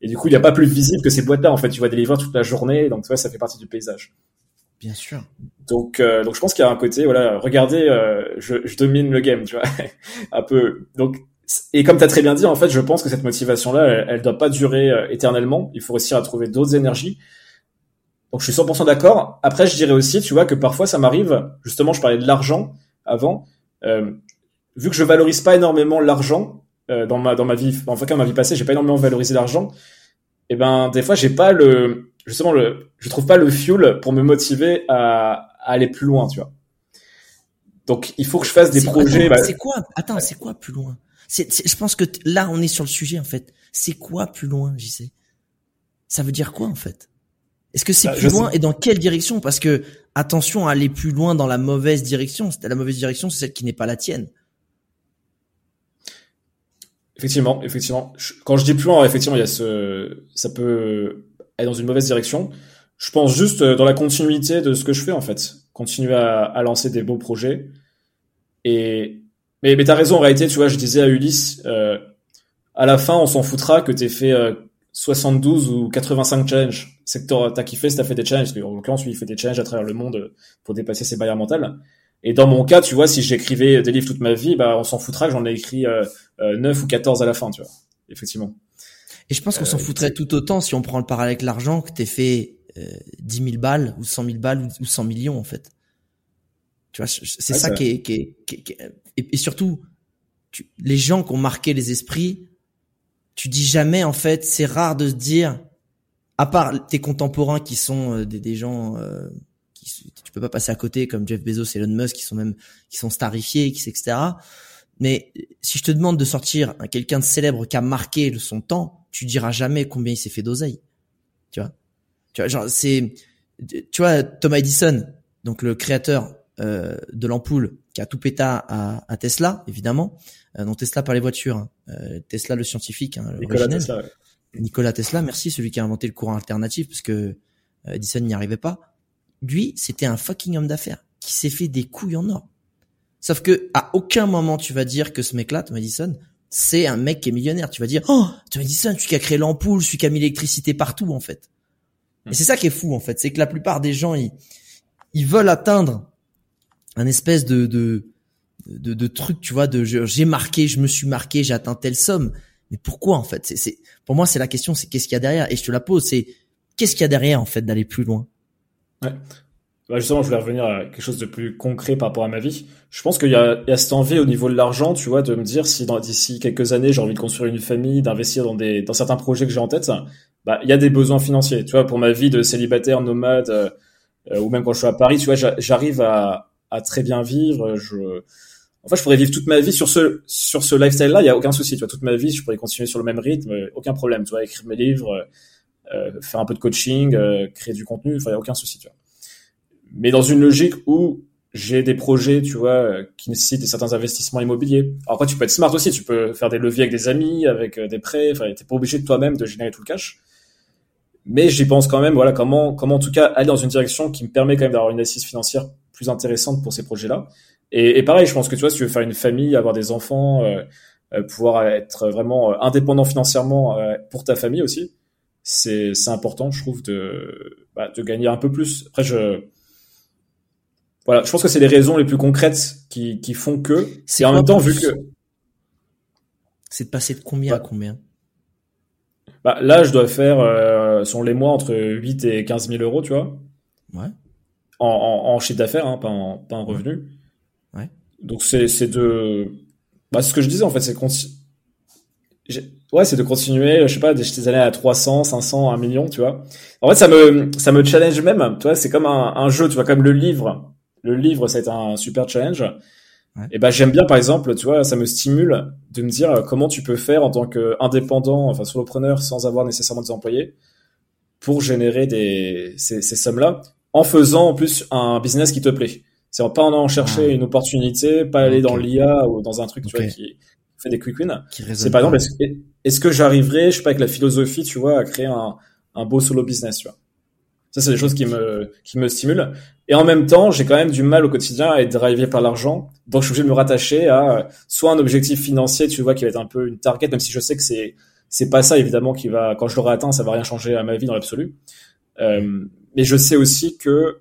Speaker 2: Et du coup, il n'y a pas plus visible que ces boîtes-là, en fait. Tu vois Deliveroo toute la journée, donc tu vois, ça fait partie du paysage.
Speaker 1: Bien sûr.
Speaker 2: Donc, euh, donc je pense qu'il y a un côté, voilà, regardez, euh, je, je, domine le game, tu vois, un peu. Donc, et comme tu as très bien dit, en fait, je pense que cette motivation-là, elle, elle doit pas durer euh, éternellement. Il faut réussir à trouver d'autres énergies. Donc, je suis 100% d'accord. Après, je dirais aussi, tu vois, que parfois, ça m'arrive. Justement, je parlais de l'argent avant. vu que je valorise pas énormément l'argent dans ma dans ma vie, en tout cas, dans ma vie passée, j'ai pas énormément valorisé l'argent. Et ben, des fois, j'ai pas le justement, le, je trouve pas le fuel pour me motiver à, aller plus loin, tu vois. Donc, il faut que je fasse des projets.
Speaker 1: Bah, c'est quoi Attends, c'est quoi plus loin? C'est, Je pense que là, on est sur le sujet en fait. C'est quoi plus loin, j'y sais Ça veut dire quoi en fait? Est-ce que c'est bah, plus loin et dans quelle direction? Parce que attention à aller plus loin dans la mauvaise direction. La mauvaise direction, c'est celle qui n'est pas la tienne.
Speaker 2: Effectivement, effectivement. Quand je dis plus loin, effectivement, il y a ce, ça peut est dans une mauvaise direction. Je pense juste euh, dans la continuité de ce que je fais en fait, continuer à, à lancer des beaux projets. Et mais mais t'as raison en réalité, tu vois, je disais à Ulysse, euh, à la fin on s'en foutra que t'aies fait 72 euh, ou 85 challenges. C'est que t'as kiffé si t'as fait des challenges. Parce qu'en l'occurrence, lui, il fait des challenges à travers le monde pour dépasser ses barrières mentales. Et dans mon cas, tu vois, si j'écrivais des livres toute ma vie, bah on s'en foutra que j'en ai écrit euh, 9 ou 14 à la fin, tu vois. Effectivement.
Speaker 1: Et je pense qu'on s'en euh, foutrait tout autant si on prend le parallèle avec l'argent que t'aies fait euh, 10 000 balles ou 100 000 balles ou 100 millions en fait. Tu vois, c'est ça, qui est, qui est, qui est, et, surtout tu, les gens qui ont marqué les esprits, tu dis jamais en fait, c'est rare de se dire, à part tes contemporains qui sont euh, des, des, gens euh, qui tu peux pas passer à côté comme Jeff Bezos, et Elon Musk qui sont même qui sont starifiés, qui etc. Mais si je te demande de sortir quelqu'un de célèbre qui a marqué son temps, tu diras jamais combien il s'est fait d'oseille. Tu vois? Tu vois, genre, c'est, tu vois, Thomas Edison, donc le créateur euh, de l'ampoule qui a tout péta à, à Tesla, évidemment. Euh, non, Tesla par les voitures. Hein. Euh, Tesla le scientifique, hein,
Speaker 2: Nicolas Tesla.
Speaker 1: Nicolas Tesla, merci, celui qui a inventé le courant alternatif, parce que euh, Edison n'y arrivait pas. Lui, c'était un fucking homme d'affaires qui s'est fait des couilles en or. Sauf que à aucun moment tu vas dire que ce mec-là, Tom Edison, c'est un mec qui est millionnaire. Tu vas dire, oh, Tom Edison, celui qui a créé l'ampoule, celui qui a mis l'électricité partout, en fait. Et c'est ça qui est fou, en fait. C'est que la plupart des gens, ils, ils veulent atteindre un espèce de, de, de, de truc, tu vois, de j'ai marqué, je me suis marqué, j'ai atteint telle somme. Mais pourquoi, en fait? C'est, c'est, pour moi, c'est la question, c'est qu'est-ce qu'il y a derrière? Et je te la pose, c'est qu'est-ce qu'il y a derrière, en fait, d'aller plus loin?
Speaker 2: Ouais. Bah justement, je voulais revenir à quelque chose de plus concret par rapport à ma vie. Je pense qu'il y a, y a cette envie au niveau de l'argent, tu vois, de me dire si d'ici quelques années, j'ai envie de construire une famille, d'investir dans des, dans certains projets que j'ai en tête, bah, il y a des besoins financiers. Tu vois, pour ma vie de célibataire, nomade, euh, euh, ou même quand je suis à Paris, tu vois, j'arrive à, à très bien vivre. Je, en fait, je pourrais vivre toute ma vie sur ce, sur ce lifestyle-là, il y a aucun souci. Tu vois, toute ma vie, je pourrais continuer sur le même rythme, aucun problème. Tu vois, écrire mes livres, euh, faire un peu de coaching, euh, créer du contenu, enfin, il y a aucun souci, tu vois mais dans une logique où j'ai des projets, tu vois, euh, qui nécessitent certains investissements immobiliers. Alors après, tu peux être smart aussi, tu peux faire des leviers avec des amis, avec euh, des prêts, enfin, t'es pas obligé de toi-même de générer tout le cash. Mais j'y pense quand même, voilà, comment, comment en tout cas aller dans une direction qui me permet quand même d'avoir une assise financière plus intéressante pour ces projets-là. Et, et, pareil, je pense que tu vois, si tu veux faire une famille, avoir des enfants, euh, euh pouvoir être vraiment indépendant financièrement pour ta famille aussi, c'est important, je trouve, de, bah, de gagner un peu plus. Après, je, voilà, je pense que c'est les raisons les plus concrètes qui, qui font que.
Speaker 1: C'est en même temps, vu que. C'est de passer de combien à combien?
Speaker 2: Bah, Là, je dois faire, euh, sont les mois entre 8 et 15 000 euros, tu vois.
Speaker 1: Ouais.
Speaker 2: En, en, en chiffre d'affaires, hein, pas, en, pas en revenu.
Speaker 1: Ouais.
Speaker 2: Donc, c'est, c'est de. Bah, ce que je disais, en fait, c'est. Ouais, c'est de continuer, je sais pas, des années à 300, 500, 1 million, tu vois. En fait, ça me, ça me challenge même, tu vois, c'est comme un, un jeu, tu vois, comme le livre le livre, c'est un super challenge. Et ben j'aime bien par exemple, tu vois, ça me stimule de me dire comment tu peux faire en tant qu'indépendant, enfin solopreneur, sans avoir nécessairement des employés, pour générer des ces, ces sommes-là, en faisant en plus un business qui te plaît. C'est pas en allant chercher ah. une opportunité, pas aller dans l'IA ou dans un truc tu vois qui fait des quick wins. C'est par exemple, est-ce que, j'arriverai, je sais pas, avec la philosophie, tu vois, à créer un, un beau solo business, tu vois? Ça, c'est des choses qui me, qui me stimulent. Et en même temps, j'ai quand même du mal au quotidien à être drivé par l'argent. Donc, je suis obligé de me rattacher à soit un objectif financier, tu vois, qui va être un peu une target, même si je sais que c'est, c'est pas ça, évidemment, qui va, quand je l'aurai atteint, ça va rien changer à ma vie dans l'absolu. Euh, mais je sais aussi que,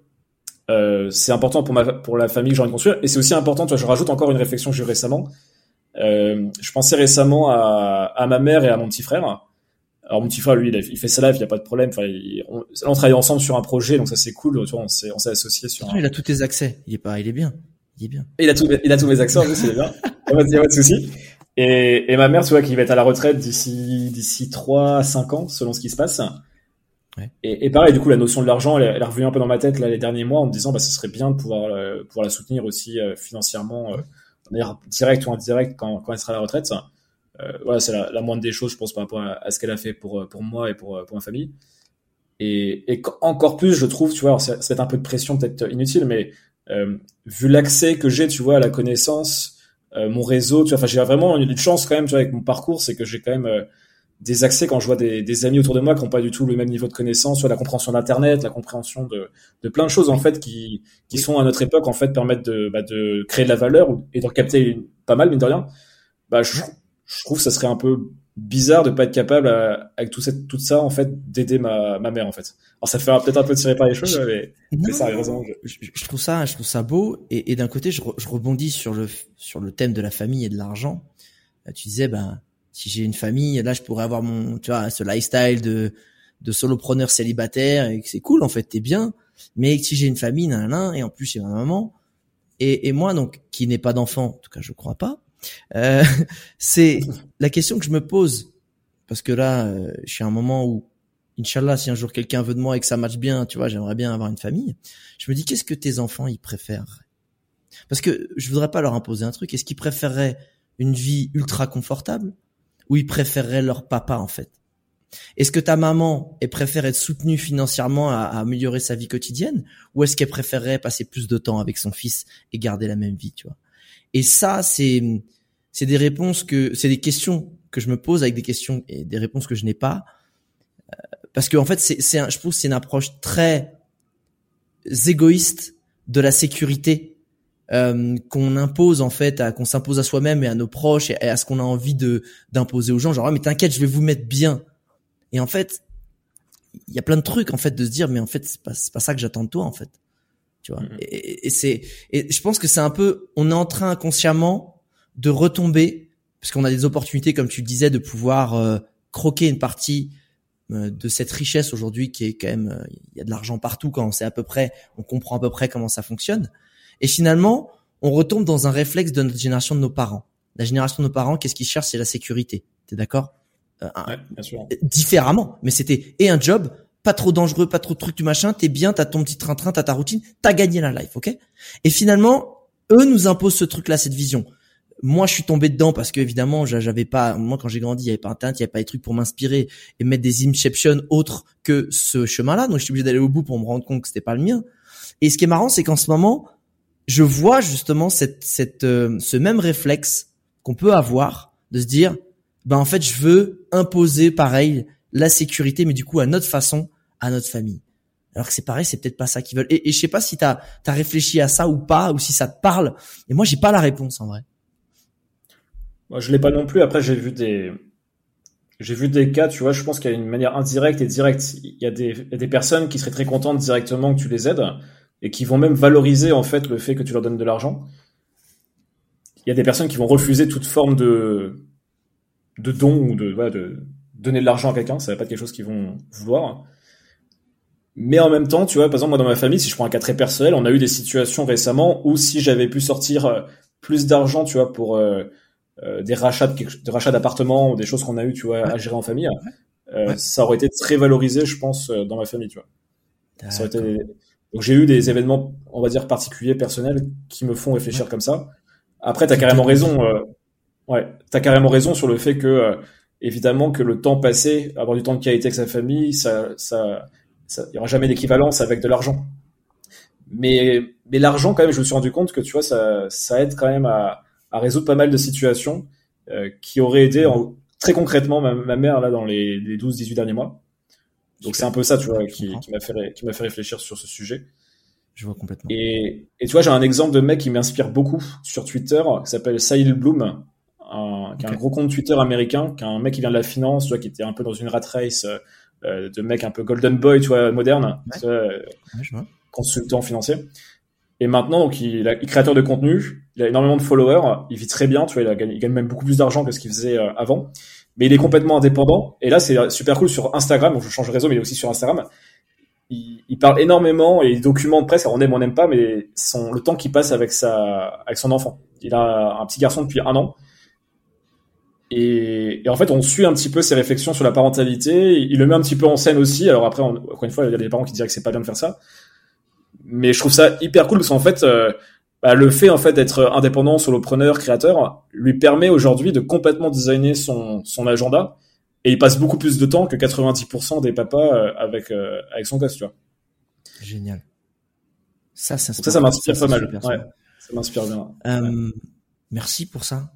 Speaker 2: euh, c'est important pour ma, pour la famille que j'ai envie de. Et c'est aussi important, tu vois, je rajoute encore une réflexion que j'ai eu récemment. Euh, je pensais récemment à, à ma mère et à mon petit frère alors mon petit frère, lui, il, fait sa live, il n'y a pas de problème. Enfin, on, on, travaille ensemble sur un projet, donc ça c'est cool. Tu vois, on s'est, associé sur.
Speaker 1: Il a tous tes accès. Il est pas, il est bien. Il est bien.
Speaker 2: Il a tout, il a tous mes accès en plus, il est bien. Il n'y a pas de souci. Et, et ma mère, tu vois, qui va être à la retraite d'ici d'ici trois cinq ans, selon ce qui se passe. Ouais. Et, et, pareil, du coup, la notion de l'argent, elle, elle, est revenue un peu dans ma tête là les derniers mois en me disant, bah, ce serait bien de pouvoir euh, pouvoir la soutenir aussi euh, financièrement, euh, direct ou indirect quand quand elle sera à la retraite voilà, c'est la, moindre des choses, je pense, par rapport à, ce qu'elle a fait pour, pour moi et pour, pour ma famille. Et, encore plus, je trouve, tu vois, ça, va être un peu de pression peut-être inutile, mais euh, vu l'accès que j'ai, tu vois, à la connaissance, euh, mon réseau, tu vois, enfin, j'ai vraiment une chance quand même, tu vois, avec mon parcours, c'est que j'ai quand même euh, des accès quand je vois des, amis autour de moi qui n'ont pas du tout le même niveau de connaissance, sur la compréhension d'internet, la compréhension de, de plein de choses en fait qui, qui sont à notre époque en fait permettent de, bah, de créer de la valeur et d'en capter pas mal mine de rien. Bah, je, je trouve que ça serait un peu bizarre de pas être capable avec tout, cette, tout ça en fait d'aider ma, ma mère en fait. Alors ça fait peut-être un peu tirer par les choses mais, mais ça raison.
Speaker 1: Je, je, trouve ça je trouve ça beau et, et d'un côté je, je, rebondis sur le sur le thème de la famille et de l'argent. Euh, tu disais ben si j'ai une famille là je pourrais avoir mon tu vois ce lifestyle de de solopreneur célibataire et que c'est cool en fait t'es bien mais si j'ai une famille nan, et en plus j'ai ma maman et, et moi donc qui n'ai pas d'enfant en tout cas je crois pas euh, c'est la question que je me pose parce que là, euh, je suis à un moment où, Inch'Allah, si un jour quelqu'un veut de moi et que ça matche bien, tu vois, j'aimerais bien avoir une famille. Je me dis, qu'est-ce que tes enfants ils préfèrent? Parce que je voudrais pas leur imposer un truc. Est-ce qu'ils préféreraient une vie ultra confortable ou ils préféreraient leur papa en fait? Est-ce que ta maman elle préfère être soutenue financièrement à, améliorer sa vie quotidienne ou est-ce qu'elle préférerait passer plus de temps avec son fils et garder la même vie, tu vois? Et ça, c'est c'est des réponses que c'est des questions que je me pose avec des questions et des réponses que je n'ai pas euh, parce que en fait c'est c'est je trouve c'est une approche très égoïste de la sécurité euh, qu'on impose en fait, à, qu'on s'impose à soi-même et à nos proches et à ce qu'on a envie de d'imposer aux gens. Genre, ah, mais t'inquiète, je vais vous mettre bien. Et en fait, il y a plein de trucs en fait de se dire, mais en fait, c'est pas c'est pas ça que j'attends de toi en fait. Tu vois. Mm-hmm. Et, et c'est et je pense que c'est un peu, on est en train inconsciemment de retomber parce qu'on a des opportunités, comme tu le disais, de pouvoir euh, croquer une partie euh, de cette richesse aujourd'hui qui est quand même il y a de l'argent partout quand on sait à peu près on comprend à peu près comment ça fonctionne et finalement, on retombe dans un réflexe de notre génération de nos parents. La génération de nos parents, qu'est-ce qu'ils cherchent? C'est la sécurité. T'es d'accord?
Speaker 2: Euh, bien sûr.
Speaker 1: Différemment, mais c'était et un job, pas trop dangereux, pas trop de trucs du machin, t'es bien, t'as ton petit train-train, t'as ta routine, t'as gagné la life, ok? Et finalement, eux nous imposent ce truc-là, cette vision. Moi, je suis tombé dedans parce que évidemment, j'avais pas, moi quand j'ai grandi, il y avait pas internet, il y avait pas des trucs pour m'inspirer et mettre des inceptions autres que ce chemin-là. Donc, je suis obligé d'aller au bout pour me rendre compte que c'était pas le mien. Et ce qui est marrant, c'est qu'en ce moment, je vois justement cette, cette, euh, ce même réflexe qu'on peut avoir de se dire, ben en fait, je veux imposer pareil la sécurité, mais du coup à notre façon, à notre famille. Alors que c'est pareil, c'est peut-être pas ça qu'ils veulent. Et, et, je sais pas si t'as as réfléchi à ça ou pas, ou si ça te parle. Et moi, j'ai pas la réponse en vrai.
Speaker 2: Moi, je l'ai pas non plus. Après, j'ai vu des j'ai vu des cas, tu vois. Je pense qu'il y a une manière indirecte et directe. Il y a des, des personnes qui seraient très contentes directement que tu les aides et qui vont même valoriser en fait le fait que tu leur donnes de l'argent. Il y a des personnes qui vont refuser toute forme de de don ou de, de donner de l'argent à quelqu'un, ça va pas être quelque chose qu'ils vont vouloir. Mais en même temps, tu vois, par exemple moi dans ma famille, si je prends un cas très personnel, on a eu des situations récemment où si j'avais pu sortir euh, plus d'argent, tu vois, pour euh, euh, des rachats de, rachats d'appartements ou des choses qu'on a eu, tu vois, à gérer en famille, ça aurait été très valorisé, je pense, dans ma famille, tu vois. Ça aurait été donc j'ai eu des événements, on va dire particuliers, personnels, qui me font réfléchir comme ça. Après, t'as carrément raison. Euh, ouais, t'as carrément raison sur le fait que, euh, évidemment, que le temps passé, avoir du temps de qualité avec sa famille, ça, ça, ça, y aura jamais d'équivalence avec de l'argent. Mais, mais l'argent, quand même, je me suis rendu compte que tu vois, ça, ça aide quand même à, à résoudre pas mal de situations euh, qui auraient aidé en, très concrètement ma, ma, mère là dans les, les 12-18 derniers mois. Donc c'est un peu ça, tu vois, qui, qui m'a fait, qui m'a fait réfléchir sur ce sujet.
Speaker 1: Je vois complètement.
Speaker 2: Et, et tu vois, j'ai un exemple de mec qui m'inspire beaucoup sur Twitter, qui s'appelle Sahil Bloom, un, qui est un gros compte Twitter américain, qui est un mec qui vient de la finance, tu vois, qui était un peu dans une rat race euh, de mec un peu golden boy, tu vois, moderne, tu vois, consultant financier. Et maintenant, donc, il, est créateur de contenu, il a énormément de followers, il vit très bien, tu vois, il, a, il gagne même beaucoup plus d'argent que ce qu'il faisait euh, avant mais il est complètement indépendant. Et là, c'est super cool sur Instagram. Donc, je change de réseau, mais il est aussi sur Instagram. Il, il parle énormément et il documente presque. on aime, on n'aime pas, mais son, le temps qu'il passe avec sa, avec son enfant. Il a un petit garçon depuis un an. Et, et, en fait, on suit un petit peu ses réflexions sur la parentalité. Il le met un petit peu en scène aussi. Alors après, encore une fois, il y a des parents qui diraient que c'est pas bien de faire ça. Mais je trouve ça hyper cool parce qu'en fait, euh, bah, le fait en fait d'être indépendant, solopreneur, créateur, lui permet aujourd'hui de complètement designer son, son agenda et il passe beaucoup plus de temps que 90% des papas euh, avec euh, avec son gosse, tu vois.
Speaker 1: Génial. Ça, ça,
Speaker 2: ça, ça m'inspire pas mal. Ouais, ça m'inspire bien.
Speaker 1: Euh, Merci pour ça.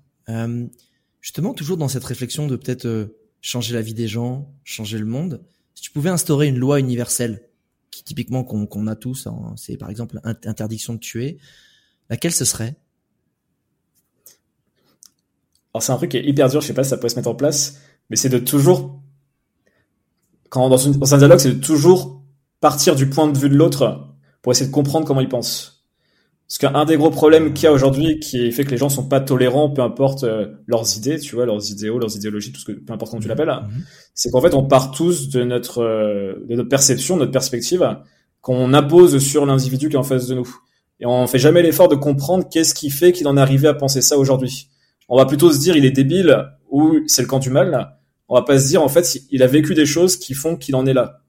Speaker 1: Justement, toujours dans cette réflexion de peut-être euh, changer la vie des gens, changer le monde. Si tu pouvais instaurer une loi universelle, qui typiquement qu'on a tous, hein, c'est par exemple interdiction de tuer laquelle ce serait?
Speaker 2: Alors c'est un truc qui est hyper dur, je sais pas si ça pourrait se mettre en place, mais c'est de toujours, quand dans, une, dans un dialogue, c'est de toujours partir du point de vue de l'autre pour essayer de comprendre comment il pense. Parce qu'un des gros problèmes qu'il y a aujourd'hui, qui fait que les gens sont pas tolérants, peu importe euh, leurs idées, tu vois, leurs idéaux, leurs idéologies, tout ce que, peu importe comment tu l'appelles, mhm. c'est qu'en fait, on part tous de notre, euh, de notre perception, de notre perspective, qu'on impose sur l'individu qui est en face de nous et on fait jamais l'effort de comprendre qu'est-ce qui fait qu'il en est arrivé à penser ça aujourd'hui. On va plutôt se dire il est débile ou c'est le camp du mal. On va pas se dire en fait il a vécu des choses qui font qu'il en est là.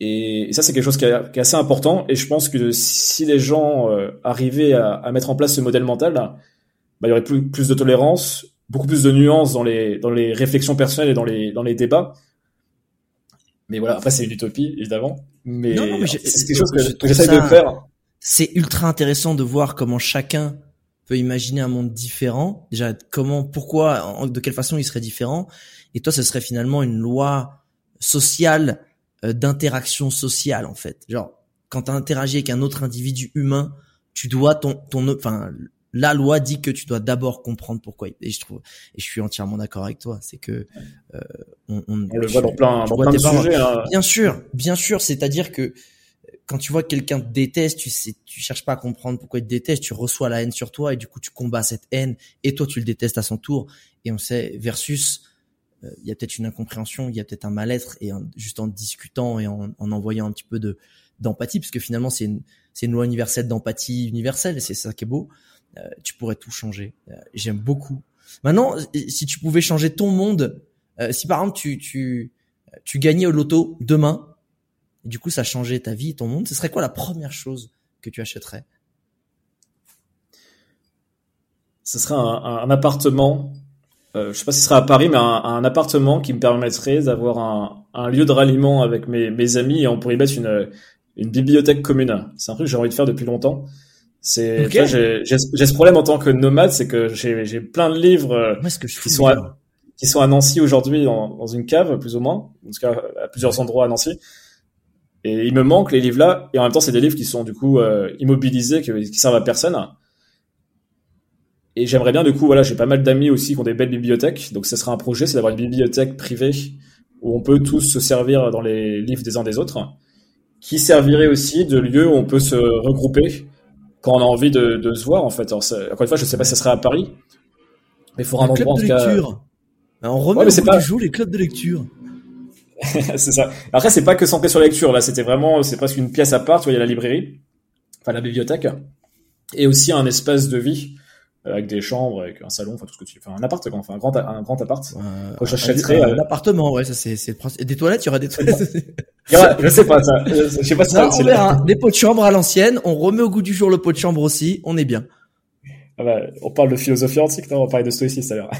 Speaker 2: Et, ça c'est quelque chose qui est, assez important et je pense que si les gens euh, arrivaient à, mettre en place ce modèle mental, bah, il y aurait plus, plus de tolérance, beaucoup plus de nuances dans les dans les réflexions personnelles et dans les dans les débats. Mais voilà, après c'est une utopie évidemment, mais, c'est quelque chose que, j'essaie de faire.
Speaker 1: C'est ultra intéressant de voir comment chacun peut imaginer un monde différent. Déjà, comment, pourquoi, de quelle façon il serait différent. Et toi, ce serait finalement une loi sociale d'interaction sociale en fait. Genre, quand tu interagis avec un autre individu humain, tu dois ton ton enfin la loi dit que tu dois d'abord comprendre pourquoi et je trouve et je suis entièrement d'accord avec toi c'est que
Speaker 2: euh, on, on, on, le voit dans plein, dans plein de sujets hein.
Speaker 1: bien sûr bien sûr c'est-à-dire que quand tu vois que quelqu'un te déteste tu sais tu cherches pas à comprendre pourquoi il te déteste tu reçois la haine sur toi et du coup tu combats cette haine et toi tu le détestes à son tour et on sait versus euh, il y a peut-être une incompréhension il y a peut-être un mal-être et juste en discutant et en, en envoyant un petit peu de d'empathie parce que finalement c'est une c'est une loi universelle d'empathie universelle et c'est ça qui est beau euh, tu pourrais tout changer. Euh, j'aime beaucoup. Maintenant, si tu pouvais changer ton monde, euh, si par exemple tu tu tu gagnais au loto demain, et du coup ça changeait ta vie, ton monde, ce serait quoi la première chose que tu achèterais?
Speaker 2: Ce serait un, appartement. Euh, je sais pas si ce serait à Paris, mais un, appartement qui me permettrait d'avoir un, un, lieu de ralliement avec mes, mes amis et on pourrait y mettre une, une bibliothèque commune. C'est un truc que j'ai envie de faire depuis longtemps. C'est, j'ai, j'ai, ce problème en tant que nomade, c'est que j'ai, j'ai plein de livres euh, qui sont à, qui sont à Nancy aujourd'hui dans, dans une cave plus ou moins, en tout cas à plusieurs endroits à Nancy. Et il me manque les livres là, et en même temps c'est des livres qui sont du coup euh, immobilisés, qui, qui servent à personne. Et j'aimerais bien du coup, voilà, j'ai pas mal d'amis aussi qui ont des belles bibliothèques, donc ce sera un projet, c'est d'avoir une bibliothèque privée où on peut tous se servir dans les livres des uns des autres, qui servirait aussi de lieu où on peut se regrouper quand on a envie de, de se voir en fait. Alors, encore une fois, je sais pas si ça serait à Paris, mais il faudra un endroit en tout cas.
Speaker 1: On remet ouais, au bout pas... du jour les clubs de lecture.
Speaker 2: c'est ça. Après, c'est pas que centré sur la lecture. Là, c'était vraiment, c'est presque une pièce à part. Tu vois, il y a la librairie, enfin la bibliothèque, et aussi un espace de vie avec des chambres, avec un salon, enfin tout ce que tu, enfin un appart, quoi, enfin un grand, un grand appart.
Speaker 1: Euh, J'achèterais un, appartement, ouais, ça c'est, c'est Et des toilettes, il y aura des toilettes.
Speaker 2: je sais pas ça. Je sais pas ça.
Speaker 1: on verra. Des pots de chambre à l'ancienne. On remet au goût du jour le pot de chambre aussi. On est bien.
Speaker 2: Ah bah, on parle de philosophie antique, non On parlait de stoïcisme à l'heure.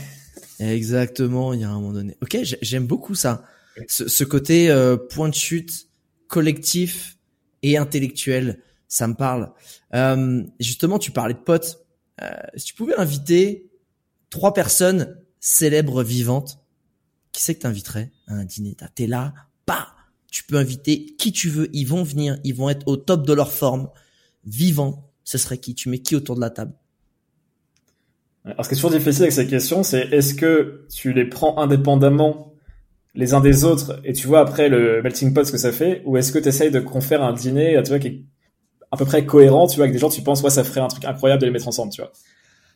Speaker 1: Exactement. Il y a un moment donné. Ok, j'aime beaucoup ça. Ce, ce côté euh, point de chute collectif et intellectuel, ça me parle. Euh, justement, tu parlais de potes. Euh, si tu pouvais inviter trois personnes célèbres vivantes, qui c'est que t'inviterais à un dîner? T'es là, pas. Tu peux inviter qui tu veux. Ils vont venir. Ils vont être au top de leur forme, vivants. Ce serait qui? Tu mets qui autour de la table?
Speaker 2: Alors, ce qui est toujours difficile avec ces questions, c'est est-ce que tu les prends indépendamment les uns des autres? Et tu vois après le melting pot ce que ça fait, ou est-ce que tu essayes de conférer un dîner, tu vois, qui est à peu près cohérent, tu vois, avec des gens, tu penses, ouais, ça ferait un truc incroyable de les mettre ensemble, tu vois.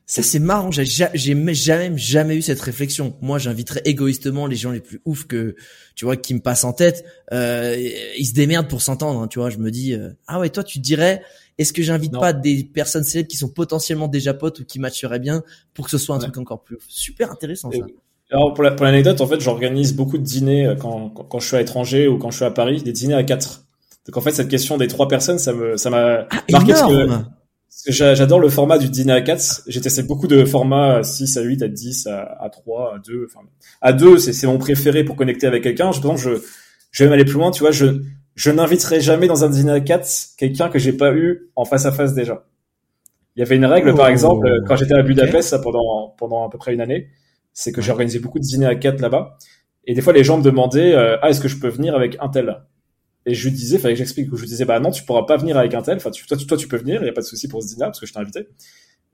Speaker 1: Ça c'est marrant, j'ai jamais jamais eu cette réflexion. Moi, j'inviterais égoïstement les gens les plus ouf que tu vois qui me passent en tête. Euh, ils se démerdent pour s'entendre, hein, tu vois. Je me dis euh, ah ouais, toi tu dirais est-ce que j'invite pas des personnes célèbres qui sont potentiellement déjà potes ou qui matcheraient bien pour que ce soit un truc encore plus ouf? Super intéressant ça.
Speaker 2: alors pour l'anecdote, en fait, j'organise beaucoup de dîners euh, quand, quand, je suis à l'étranger ou quand je suis à Paris, des dîners à quatre. Donc en fait, cette question des trois personnes, ça me, ça m'a
Speaker 1: ah, marqué parce que,
Speaker 2: j'adore le format du dîner à 4. J'ai testé beaucoup de formats à 6, à 8, à 10, à, à 3, à 2. Enfin, à 2, c'est mon préféré pour connecter avec quelqu'un. Je pense je, je vais même aller plus loin. Tu vois, je, je n'inviterai jamais dans un dîner à 4 quelqu'un que j'ai pas eu en face à face déjà. Il y avait une règle, par oh. exemple, quand j'étais à Budapest, ça, pendant, pendant à peu près une année, c'est que j'ai organisé beaucoup de dîners à 4 là-bas. Et des fois, les gens me demandaient, euh, ah, est-ce que je peux venir avec un tel? Et je lui disais, fallait que j'explique, je lui disais, bah non, tu pourras pas venir avec un tel, enfin, toi, tu, toi, tu peux venir, il y a pas de souci pour ce dîner parce que je t'ai invité.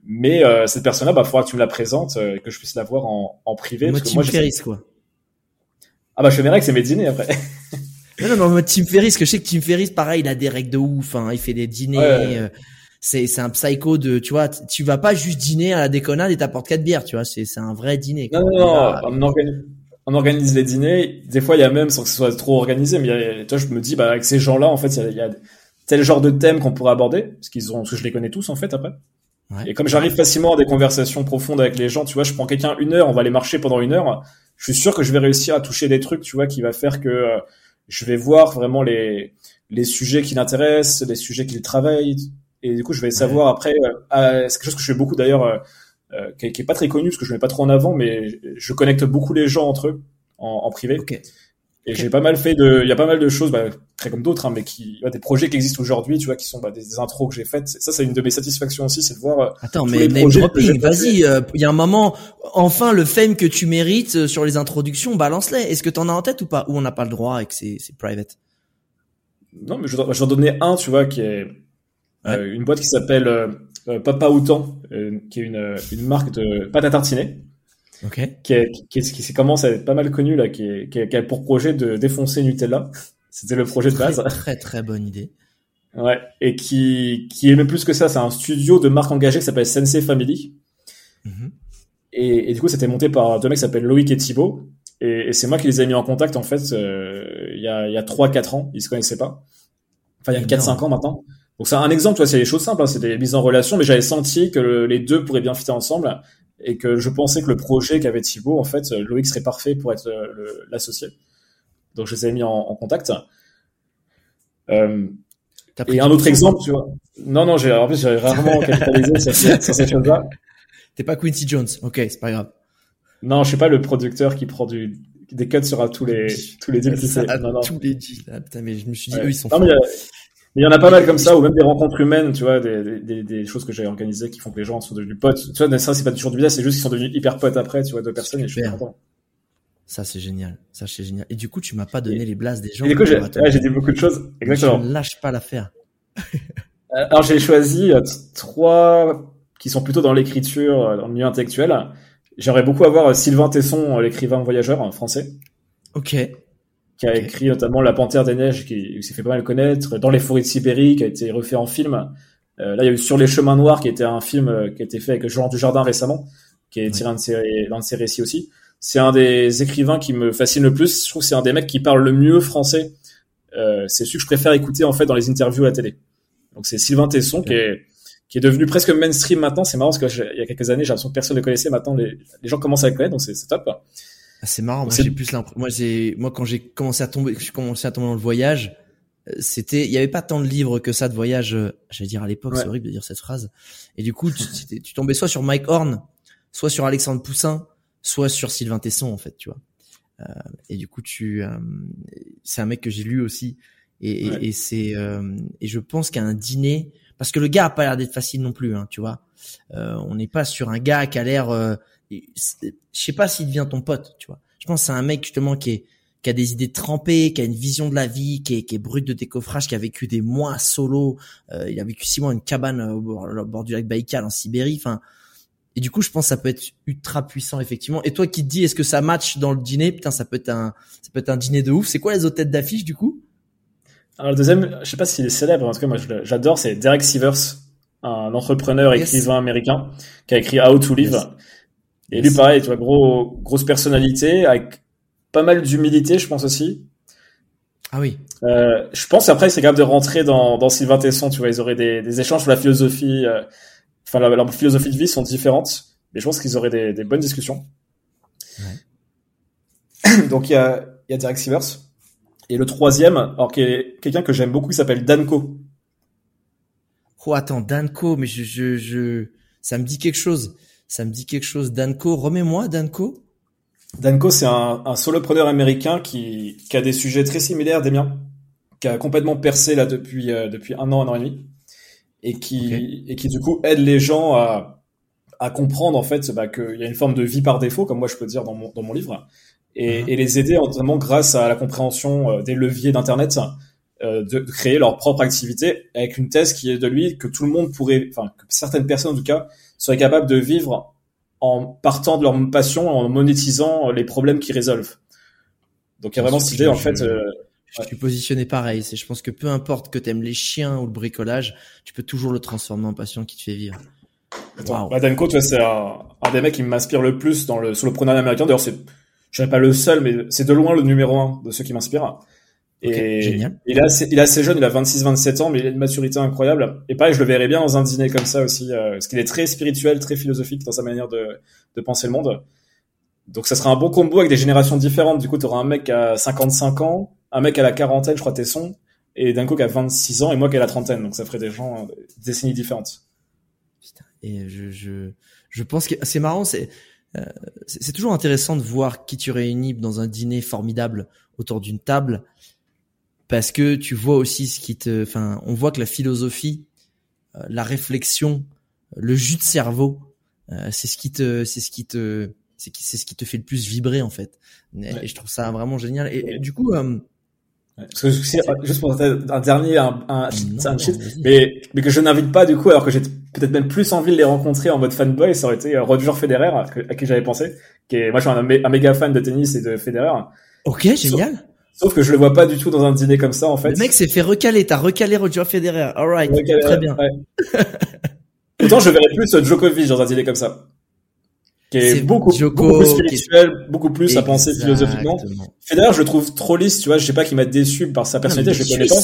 Speaker 2: Mais euh, cette personne-là, bah, faudra que tu me la présentes, euh, que je puisse la voir en, en privé.
Speaker 1: Moi,
Speaker 2: parce
Speaker 1: que moi, Ferris, quoi.
Speaker 2: Ah bah, je verrai que c'est mes dîners après.
Speaker 1: non, non, mais Tim Ferris, que je sais que Tim Ferris, pareil, il a des règles de ouf, hein, il fait des dîners, euh, c'est, c'est un psycho de, tu vois, tu vas pas juste dîner à la déconnade et t'apportes quatre bières, tu vois, c'est, c'est un vrai dîner.
Speaker 2: Quoi. Non, non, non, on organise les dîners. Des fois, il y a même, sans que ce soit trop organisé, mais il y toi, je me dis, bah, avec ces gens-là, en fait, il y a, tel genre de thème qu'on pourrait aborder, parce qu'ils ont, parce que je les connais tous, en fait, après. Et comme j'arrive facilement à des conversations profondes avec les gens, tu vois, je prends quelqu'un une heure, on va aller marcher pendant une heure. Je suis sûr que je vais réussir à toucher des trucs, tu vois, qui va faire que euh, je vais voir vraiment les les sujets qui l'intéressent, les sujets qu'il travaille, et du coup, je vais savoir après. Euh, c'est quelque chose que je fais beaucoup d'ailleurs. Euh, euh, qui, qui, est pas très connu parce que je mets pas trop en avant, mais je connecte beaucoup les gens entre eux en, en privé.
Speaker 1: Okay.
Speaker 2: Et j'ai pas mal fait de, il y a pas mal de choses, bah, très comme d'autres, hein, mais qui, bah, des projets qui existent aujourd'hui, tu vois, qui sont bah, des, des, intros que j'ai faites. Ça, c'est une de mes satisfactions aussi, c'est de voir. Euh,
Speaker 1: Attends, mais name dropping, vas-y. Euh, il y a un moment, enfin, le fame que tu mérites euh, sur les introductions, balance-les. Est-ce que t'en as en tête ou pas? Ou on n'a pas le droit et que c'est private?
Speaker 2: Non, mais je, vais en donner un, tu vois, qui est ouais. une boîte qui s'appelle Papa Outan, qui est une, une marque de pâte à tartiner.
Speaker 1: Okay.
Speaker 2: Qui, commence à être pas mal connu là, qui, est, qui, a pour projet de défoncer Nutella. C'était le projet de base.
Speaker 1: Très, très bonne idée.
Speaker 2: Ouais, et qui qui est même plus que ça, c'est un studio de marque engagée qui s'appelle Sensei Family.
Speaker 1: Mm -hmm.
Speaker 2: et, et, du coup, c'était monté par deux mecs qui s'appellent Loïc et Thibaut. Et, et c'est moi qui les ai mis en contact en fait euh, il y a y a trois quatre ans, ils se connaissaient pas. Enfin, il y a quatre cinq ans maintenant. Donc c'est un exemple, tu vois, c'est des choses simples, hein, c'est des mises en relation, mais j'avais senti que le, les deux pourraient bien fitter ensemble et que je pensais que le projet qu'avait Thibaut, en fait, Loïc serait parfait pour être l'associé. Donc je les ai mis en, en contact. Euh, et un autre exemple, tu vois. Non, non, j'ai en plus j'ai rarement capitalisé sur, ces, sur ces choses-là.
Speaker 1: T'es pas Quincy Jones, ok, c'est pas grave.
Speaker 2: Non, je suis pas le producteur qui prend du des cuts sur tous les tous les deals fait.
Speaker 1: Non, non. Tous les deals. Ah, putain, mais je me suis dit,
Speaker 2: ouais.
Speaker 1: eux ils sont.
Speaker 2: Non, mais il y en a pas mal comme ça, ou même des rencontres humaines, tu vois, des, des, des choses que j'ai organisées qui font que les gens sont devenus potes. Tu vois, ça, c'est pas toujours du business, c'est juste qu'ils sont devenus hyper potes après, tu vois, deux personnes, et je suis content.
Speaker 1: Ça, c'est génial. Ça, c'est génial. Et du coup, tu m'as pas donné
Speaker 2: et,
Speaker 1: les blases des gens.
Speaker 2: Et du coup, j'ai ouais, dit beaucoup de choses. Exactement.
Speaker 1: Je ne lâche pas l'affaire.
Speaker 2: Alors, j'ai choisi trois qui sont plutôt dans l'écriture, dans le milieu intellectuel. J'aimerais beaucoup avoir Sylvain Tesson, l'écrivain voyageur français.
Speaker 1: Ok
Speaker 2: qui a écrit notamment La Panthère des Neiges, qui, s'est fait pas mal connaître, Dans les forêts de Sibérie, qui a été refait en film. Euh, là, il y a eu Sur les chemins noirs, qui était un film euh, qui a été fait avec Jean Dujardin récemment, qui est tiré d'un de, ses, de ses récits aussi. C'est un des écrivains qui me fascine le plus. Je trouve que c'est un des mecs qui parle le mieux français. Euh, c'est celui que je préfère écouter en fait dans les interviews à la télé. Donc c'est Sylvain Tesson okay. qui est qui est devenu presque mainstream maintenant. C'est marrant parce que il y a quelques années, j'ai l'impression que personne ne connaissait. Maintenant, les, les gens commencent à le connaître, donc c'est top.
Speaker 1: Ah, c'est marrant. Moi, j'ai plus l'impression. Moi, j'ai, moi, quand j'ai commencé à tomber, j'ai commencé à tomber dans le voyage, c'était, il y avait pas tant de livres que ça de voyage. J'allais dire à l'époque, ouais. c'est horrible de dire cette phrase. Et du coup, tu, tu, tombais soit sur Mike Horn, soit sur Alexandre Poussin, soit sur Sylvain Tesson, en fait, tu vois. Euh, et du coup, tu, euh, c'est un mec que j'ai lu aussi. Et, ouais. et, et c'est, euh, et je pense qu'à un dîner, parce que le gars a pas l'air d'être facile non plus, hein, tu vois. on n'est pas sur un gars qui a l'air je sais pas s'il devient ton pote, tu vois. Je pense que c'est un mec justement qui est qui a des idées trempées, qui a une vision de la vie, qui est, qui est brut de décoffrage, qui a vécu des mois solo. Euh, il a vécu six mois une cabane au bord, au bord, du lac Baïkal en Sibérie. Enfin, et du coup, je pense que ça peut être ultra puissant effectivement. Et toi qui te dis, est-ce que ça match dans le dîner? Putain, ça peut être un, ça peut être un dîner de ouf. C'est quoi les autres têtes d'affiche du coup?
Speaker 2: Alors le deuxième, je sais pas s'il est célèbre. En tout cas, moi j'adore, c'est Derek Sivers, un entrepreneur yes. écrivain américain qui a écrit How to Live. Yes. Et lui, pareil, tu vois, gros, grosse personnalité, avec pas mal d'humilité, je pense aussi.
Speaker 1: Ah oui.
Speaker 2: Euh, je pense après, c'est capable de rentrer dans, dans Sylvain Tesson, tu vois, ils auraient des, des échanges sur la philosophie, euh, enfin, leur philosophie de vie sont différentes, mais je pense qu'ils auraient des, des, bonnes discussions. Ouais. Donc, il y a, il y a Derek Sivers. Et le troisième, alors qui est quelqu'un que j'aime beaucoup, il s'appelle Danko.
Speaker 1: Oh, attends, Danko, mais je, je, je, ça me dit quelque chose ça me dit quelque chose. Danko, remets-moi Danko.
Speaker 2: Danko, c'est un, un, solopreneur américain qui, qui, a des sujets très similaires des miens, qui a complètement percé là depuis euh, depuis un an, un an et demi, et qui okay. et qui du coup aide les gens à à comprendre en fait bah, qu'il y a une forme de vie par défaut, comme moi je peux dire dans mon dans mon livre, et, -huh. et les aider notamment grâce à la compréhension euh, des leviers d'internet. Euh, de créer leur propre activité avec une thèse qui est de lui que tout le monde pourrait, enfin que certaines personnes en tout cas seraient capables de vivre en partant de leur passion, en monétisant les problèmes qu'ils résolvent. Donc il y a vraiment cette idée, en fait. Euh,
Speaker 1: je suis positionné pareil. C'est, je pense que peu importe que t'aimes les chiens ou le bricolage, tu peux toujours le transformer en passion qui te fait vivre.
Speaker 2: Wow. Bah, Danko, tu vois, c'est un, un, des mecs qui m'inspire le plus dans le solopreneur américain. D'ailleurs, c'est, je dirais pas le seul, mais c'est de loin le numéro un de ceux qui m'inspirent.
Speaker 1: Okay,
Speaker 2: et
Speaker 1: génial.
Speaker 2: il est assez, il est assez jeune, il a 26-27 ans, mais il a une maturité incroyable. Et pareil, je le verrais bien dans un dîner comme ça aussi, euh, parce qu'il est très spirituel, très philosophique dans sa manière de, de penser le monde. Donc ça sera un bon combo avec des générations différentes. Du coup, tu auras un mec à 55 ans, un mec à la quarantaine, je crois, Tesson, et d'un coup qui a 26 ans, et moi qui a la trentaine. Donc ça ferait des gens, des décennies différentes.
Speaker 1: Putain. Et je, je, Je pense que c'est marrant, c'est euh, c'est toujours intéressant de voir qui tu réunis dans un dîner formidable autour d'une table parce que tu vois aussi ce qui te enfin on voit que la philosophie euh, la réflexion le jus de cerveau euh, c'est ce qui te c'est ce qui te c'est c'est ce qui te fait le plus vibrer en fait. Et je trouve ça vraiment génial. Et, du coup euh,
Speaker 2: parce que juste pour un dernier, un, un, un mais, mais que je n'invite pas du coup, alors que j'ai peut-être même plus envie de les rencontrer en mode fanboy, ça aurait été Roger Federer, à, qui j'avais pensé, qui est, moi je suis un, un, méga fan de tennis et de Federer.
Speaker 1: Ok, génial.
Speaker 2: Sauf que je le vois pas du tout dans un dîner comme ça, en fait.
Speaker 1: Le mec s'est fait recaler, t'as recalé Roger Federer. Alright, très bien. Ouais.
Speaker 2: Autant je verrais plus Djokovic dans un dîner comme ça qui est, beaucoup, beaucoup, plus spirituel, beaucoup plus à penser philosophiquement. Federer, je le trouve trop lisse, tu vois, je sais pas qu'il m'a déçu par sa personnalité, je le connais pas.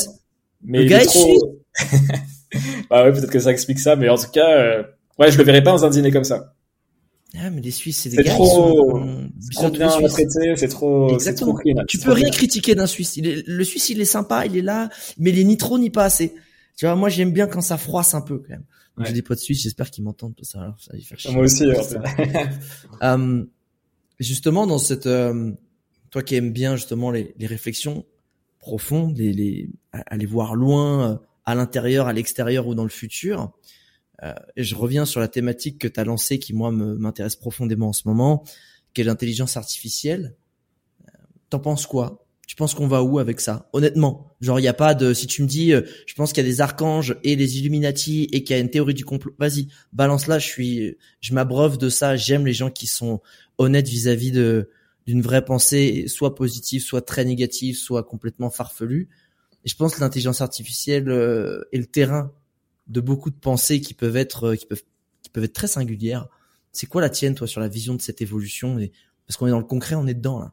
Speaker 2: Mais il est trop... bah ouais, peut-être que ça explique ça, mais en tout cas, euh, ouais, je le verrais pas dans un dîner comme ça.
Speaker 1: Ah, mais les Suisses, c'est des gars
Speaker 2: trop, qui sont, trop bien traités, c'est trop,
Speaker 1: Exactement.
Speaker 2: Trop
Speaker 1: tu peux rien critiquer d'un Suisse. Il est, le Suisse, il est sympa, il est là, mais il est ni trop ni pas assez. Tu vois, moi, j'aime bien quand ça froisse un peu, quand même. Ouais. J'ai des potes suisses, j'espère qu'ils m'entendent. Ça, alors, ça va faire chier.
Speaker 2: Moi aussi.
Speaker 1: euh, justement, dans cette, euh, toi qui aimes bien justement les, les réflexions profondes, les, les, aller voir loin, euh, à l'intérieur, à l'extérieur ou dans le futur. Euh, et je reviens sur la thématique que tu as lancée, qui moi m'intéresse profondément en ce moment, qui est l'intelligence artificielle. Euh, t'en penses quoi? Tu penses qu'on va où avec ça? Honnêtement, genre il y a pas de si tu me dis euh, je pense qu'il y a des archanges et les Illuminati et qu'il y a une théorie du complot, vas-y, balance là, je suis je m'abreuve de ça, j'aime les gens qui sont honnêtes vis-à-vis de d'une vraie pensée soit positive, soit très négative, soit complètement farfelue. Et je pense que l'intelligence artificielle est le terrain de beaucoup de pensées qui peuvent être euh, qui peuvent qui peuvent être très singulières. C'est quoi la tienne toi sur la vision de cette évolution et parce qu'on est dans le concret, on est dedans là.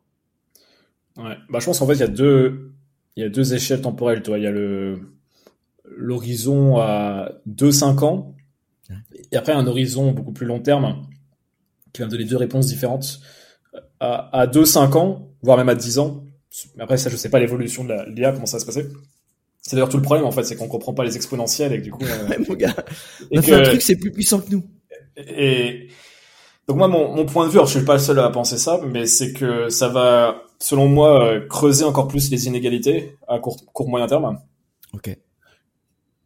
Speaker 2: Ouais. Bah, je pense qu'en fait, il y a deux, il y a deux échelles temporelles, toi. Il y a le, l'horizon à 2-5 ans. Et après, un horizon beaucoup plus long terme qui va me donner deux réponses différentes. À, à 2-5 ans, voire même à 10 ans. Après, ça, je sais pas l'évolution de l'IA, comment ça va se passer. C'est d'ailleurs tout le problème, en fait, c'est qu'on comprend pas les exponentielles et que du coup.
Speaker 1: Euh, mon gars. On a fait un truc, c'est plus puissant que nous.
Speaker 2: Et, donc moi, mon, mon point de vue, alors je suis pas le seul à penser ça, mais c'est que ça va, selon moi, euh, creuser encore plus les inégalités à court, court moyen terme.
Speaker 1: Ok.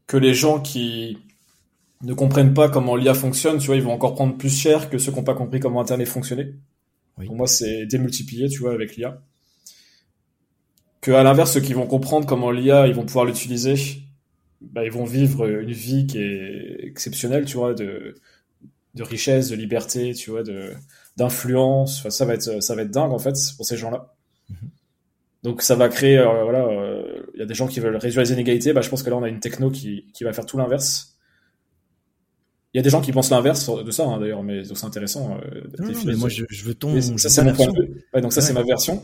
Speaker 2: Que les gens qui ne comprennent pas comment l'IA fonctionne, tu vois, ils vont encore prendre plus cher que ceux qui n'ont pas compris comment Internet fonctionnait. Oui. Pour moi, c'est démultiplié, tu vois, avec l'IA. Que à l'inverse, ceux qui vont comprendre comment l'IA, ils vont pouvoir l'utiliser, bah, ils vont vivre une vie qui est exceptionnelle, tu vois, de de richesse, de liberté, tu vois, de d'influence. Enfin, ça va être ça va être dingue en fait pour ces gens-là. Mm -hmm. Donc ça va créer euh, voilà, il euh, y a des gens qui veulent réduire les inégalités. Bah, je pense que là on a une techno qui qui va faire tout l'inverse. Il y a des gens qui pensent l'inverse de ça hein, d'ailleurs, mais c'est intéressant.
Speaker 1: Euh, non, non, mais moi je, je veux ton.
Speaker 2: ça c'est mon point de vue. Ouais, donc ça ouais. c'est ma version.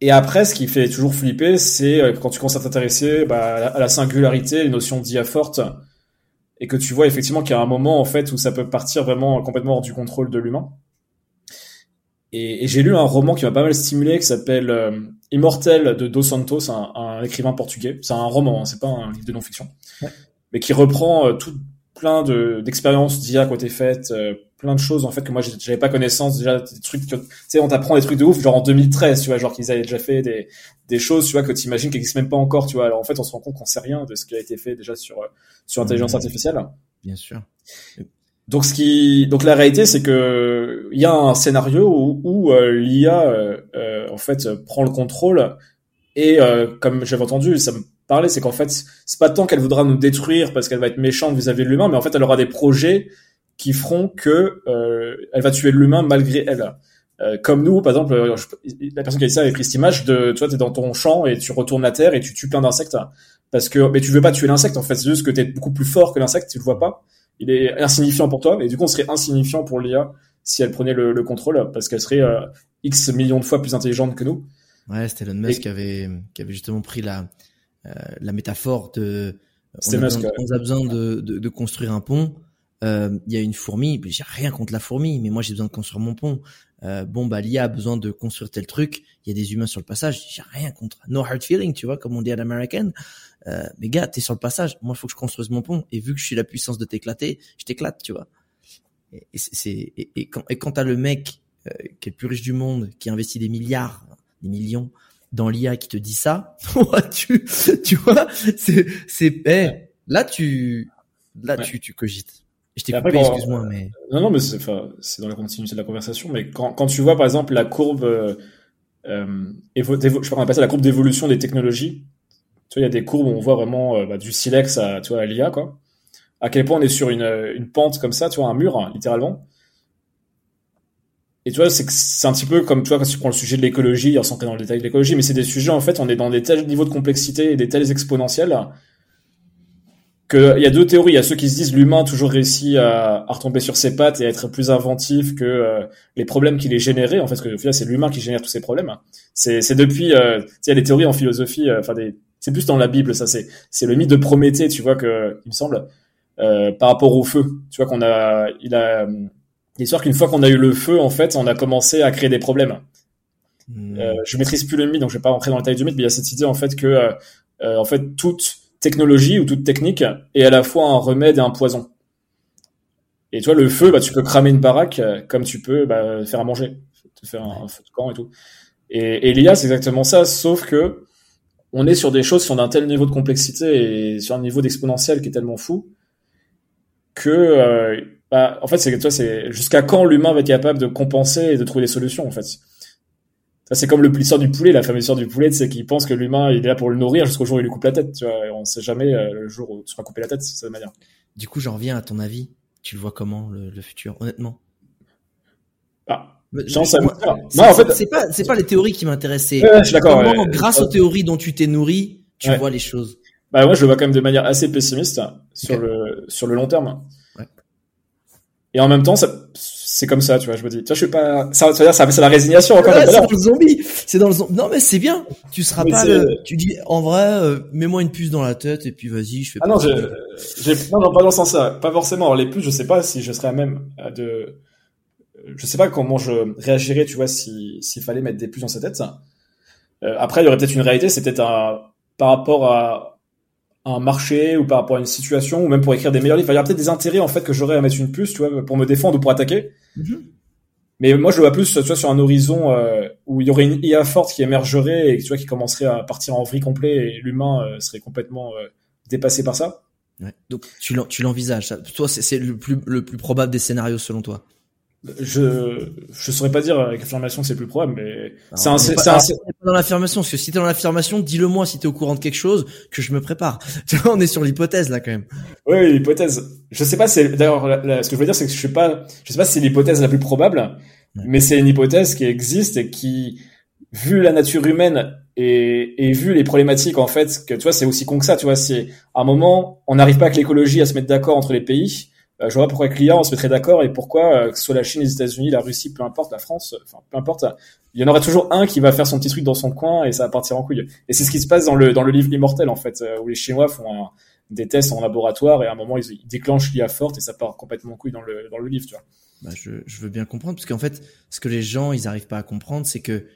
Speaker 2: Et après, ce qui fait toujours flipper, c'est euh, quand tu commences à t'intéresser bah, à la singularité, les notions d'IA fortes et que tu vois effectivement qu'il y a un moment en fait où ça peut partir vraiment complètement hors du contrôle de l'humain. Et, et j'ai lu un roman qui m'a pas mal stimulé qui s'appelle euh, Immortel de Dos Santos, un, un écrivain portugais. C'est un roman, hein, c'est pas un livre de non-fiction, ouais. mais qui reprend euh, tout plein de d'expériences d'IA qui ont été faites, euh, plein de choses en fait que moi j'avais pas connaissance déjà des trucs tu sais on t'apprend des trucs de ouf genre en 2013 tu vois genre qu'ils avaient déjà fait des des choses tu vois que tu imagines qui n'existent même pas encore tu vois. Alors en fait on se rend compte qu'on sait rien de ce qui a été fait déjà sur sur l'intelligence mmh. artificielle.
Speaker 1: Bien sûr.
Speaker 2: Donc ce qui donc la réalité c'est que il y a un scénario où, où euh, l'IA euh, euh, en fait prend le contrôle et euh, comme j'avais entendu ça me parlait c'est qu'en fait c'est pas tant qu'elle voudra nous détruire parce qu'elle va être méchante vis-à-vis -vis de l'humain mais en fait elle aura des projets qui feront que euh, elle va tuer l'humain malgré elle. Euh, comme nous, par exemple, euh, la personne qui a dit ça avait pris cette image de, tu vois, t'es dans ton champ et tu retournes la terre et tu tues plein d'insectes parce que, mais tu veux pas tuer l'insecte en fait, c'est juste que t'es beaucoup plus fort que l'insecte, tu le vois pas. Il est insignifiant pour toi et du coup on serait insignifiant pour l'IA si elle prenait le, le contrôle parce qu'elle serait euh, x millions de fois plus intelligente que nous.
Speaker 1: Ouais, c'était Elon Musk et... qui avait qui avait justement pris la euh, la métaphore de
Speaker 2: on a, Musk,
Speaker 1: besoin, ouais. on a besoin de, de, de construire un pont il euh, y a une fourmi, j'ai rien contre la fourmi, mais moi j'ai besoin de construire mon pont. Euh, bon bah l'IA a besoin de construire tel truc, il y a des humains sur le passage, j'ai rien contre. No hard feeling, tu vois, comme on dit à l'américaine. Euh, mais gars, t'es sur le passage, moi il faut que je construise mon pont, et vu que je suis la puissance de t'éclater, je t'éclate, tu vois. Et, c'est et, quand et quand t'as le mec euh, qui est le plus riche du monde, qui investit des milliards, des millions dans l'IA, qui te dit ça, tu tu vois, c'est c'est eh, là tu là tu tu cogites. Je t'ai coupé, excuse-moi, mais
Speaker 2: non non mais c'est dans la continuité de la conversation, mais quand quand tu vois par exemple la courbe euh, euh je qu'on appelle ça la courbe d'évolution des technologies. Tu vois, il y a des courbes où on voit vraiment euh, bah, du silex à, tu vois, à l'IA, quoi. À quel point on est sur une, une pente comme ça, tu vois, un mur, hein, littéralement. Et tu vois, c'est c'est un petit peu comme, tu vois, quand tu prends le sujet de l'écologie, sans rentrer dans le détail de l'écologie, mais c'est des sujets, en fait, on est dans des tels niveaux de complexité et des telles exponentielles que il y a deux théories. Il y a ceux qui se disent l'humain a toujours réussi à, à, retomber sur ses pattes et à être plus inventif que euh, les problèmes qu'il est généré. En fait, que au final, c'est l'humain qui génère tous ces problèmes. C'est, c'est depuis, euh, il y a des théories en philosophie, euh, enfin des, c'est plus dans la Bible, ça. C'est, c'est le mythe de Prométhée, tu vois que, il me semble, par rapport au feu. Tu vois qu'on a, il a l'histoire qu'une fois qu'on a eu le feu, en fait, on a commencé à créer des problèmes. Euh, je maîtrise plus le mythe, donc je vais pas rentrer dans le détail du mythe, mais il y a cette idée en fait que, en fait, toute technologie ou toute technique est à la fois un remède et un poison. Et toi, le feu, bah, tu peux cramer une baraque comme tu peux bah, faire à manger, te faire un, feu de camp et tout. Et, l'IA, c'est exactement ça, sauf que on est sur des choses sur un tel niveau de complexité et sur un niveau d'exponentiel qui est tellement fou que euh, bah, en fait, c'est jusqu'à quand l'humain va être capable de compenser et de trouver des solutions, en fait? Ça, c'est comme le l'histoire du poulet, la fameuse histoire du poulet, c'est qu'il pense que l'humain, il est là pour le nourrir jusqu'au jour où il lui coupe la tête, tu vois. on sait jamais euh, le jour où tu vas couper la tête, de cette manière.
Speaker 1: Du coup, j'en reviens à ton avis. Tu le vois comment, le, futur, honnêtement?
Speaker 2: Ah. J'en sais
Speaker 1: Non, en fait, c'est pas, c'est pas les théories qui m'intéressaient.
Speaker 2: Ouais, je suis d'accord.
Speaker 1: Grâce aux théories dont tu t'es nourri, tu vois les choses.
Speaker 2: Bah, moi, je le vois quand même de manière assez pessimiste sur le, sur le long terme. Et en même temps, c'est comme ça, tu vois. Je me dis, tu vois, je suis pas. Ça, ça, ça c'est la résignation encore.
Speaker 1: c'est dans le zombie. C'est dans le zombie. Non, mais c'est bien. Tu seras pas. Le... Tu dis, en vrai, euh, mets-moi une puce dans la tête et puis vas-y, je fais.
Speaker 2: Ah non, j'ai, non, non, pas dans ce sens-là. Pas forcément. Alors, les puces, je sais pas si je serais à même de. Je sais pas comment je réagirais, tu vois, si s'il fallait mettre des puces dans sa tête. Euh, après, il y aurait peut-être une réalité. C'est peut-être un par rapport à un marché ou par rapport à une situation ou même pour écrire des meilleurs livres. il y a peut-être des intérêts en fait que j'aurais à mettre une puce, tu vois, pour me défendre ou pour attaquer. Mm-hmm. Mais moi, je le vois plus, tu vois, sur un horizon euh, où il y aurait une IA forte qui émergerait et tu vois qui commencerait à partir en vrille complet et l'humain euh, serait complètement euh, dépassé par ça.
Speaker 1: Ouais. Donc tu l'envisages. Toi, c'est le plus le plus probable des scénarios selon toi?
Speaker 2: Je je saurais pas dire avec affirmation que c'est plus probable mais c'est
Speaker 1: un c'est pas, dans l'affirmation parce que si t'es dans l'affirmation dis-le moi si t'es au courant de quelque chose que je me prépare. Tu vois on est sur l'hypothèse là quand même.
Speaker 2: Oui l'hypothèse. Je sais pas c'est d'ailleurs ce que je veux dire c'est que je sais pas je sais pas si c'est l'hypothèse la plus probable mais c'est une hypothèse qui existe et qui vu la nature humaine et, et vu les problématiques en fait que tu vois c'est aussi con que ça tu vois c'est à un moment on n'arrive pas avec l'écologie à se mettre d'accord entre les pays je vois pourquoi avec l'IA on se mettrait d'accord et pourquoi euh, que ce soit la Chine, les États-Unis, la Russie, peu importe, la France, enfin peu importe, il y en aura toujours un qui va faire son petit truc dans son coin et ça va partir en couille. Et c'est ce qui se passe dans le dans le livre Immortel en fait, euh, où les Chinois font des tests en laboratoire et à un moment ils, déclenchent l'IA forte et ça part complètement en couille dans le dans le livre, tu vois.
Speaker 1: Bah, je, je veux bien comprendre parce qu'en fait, ce que les gens ils arrivent pas à comprendre, c'est que euh,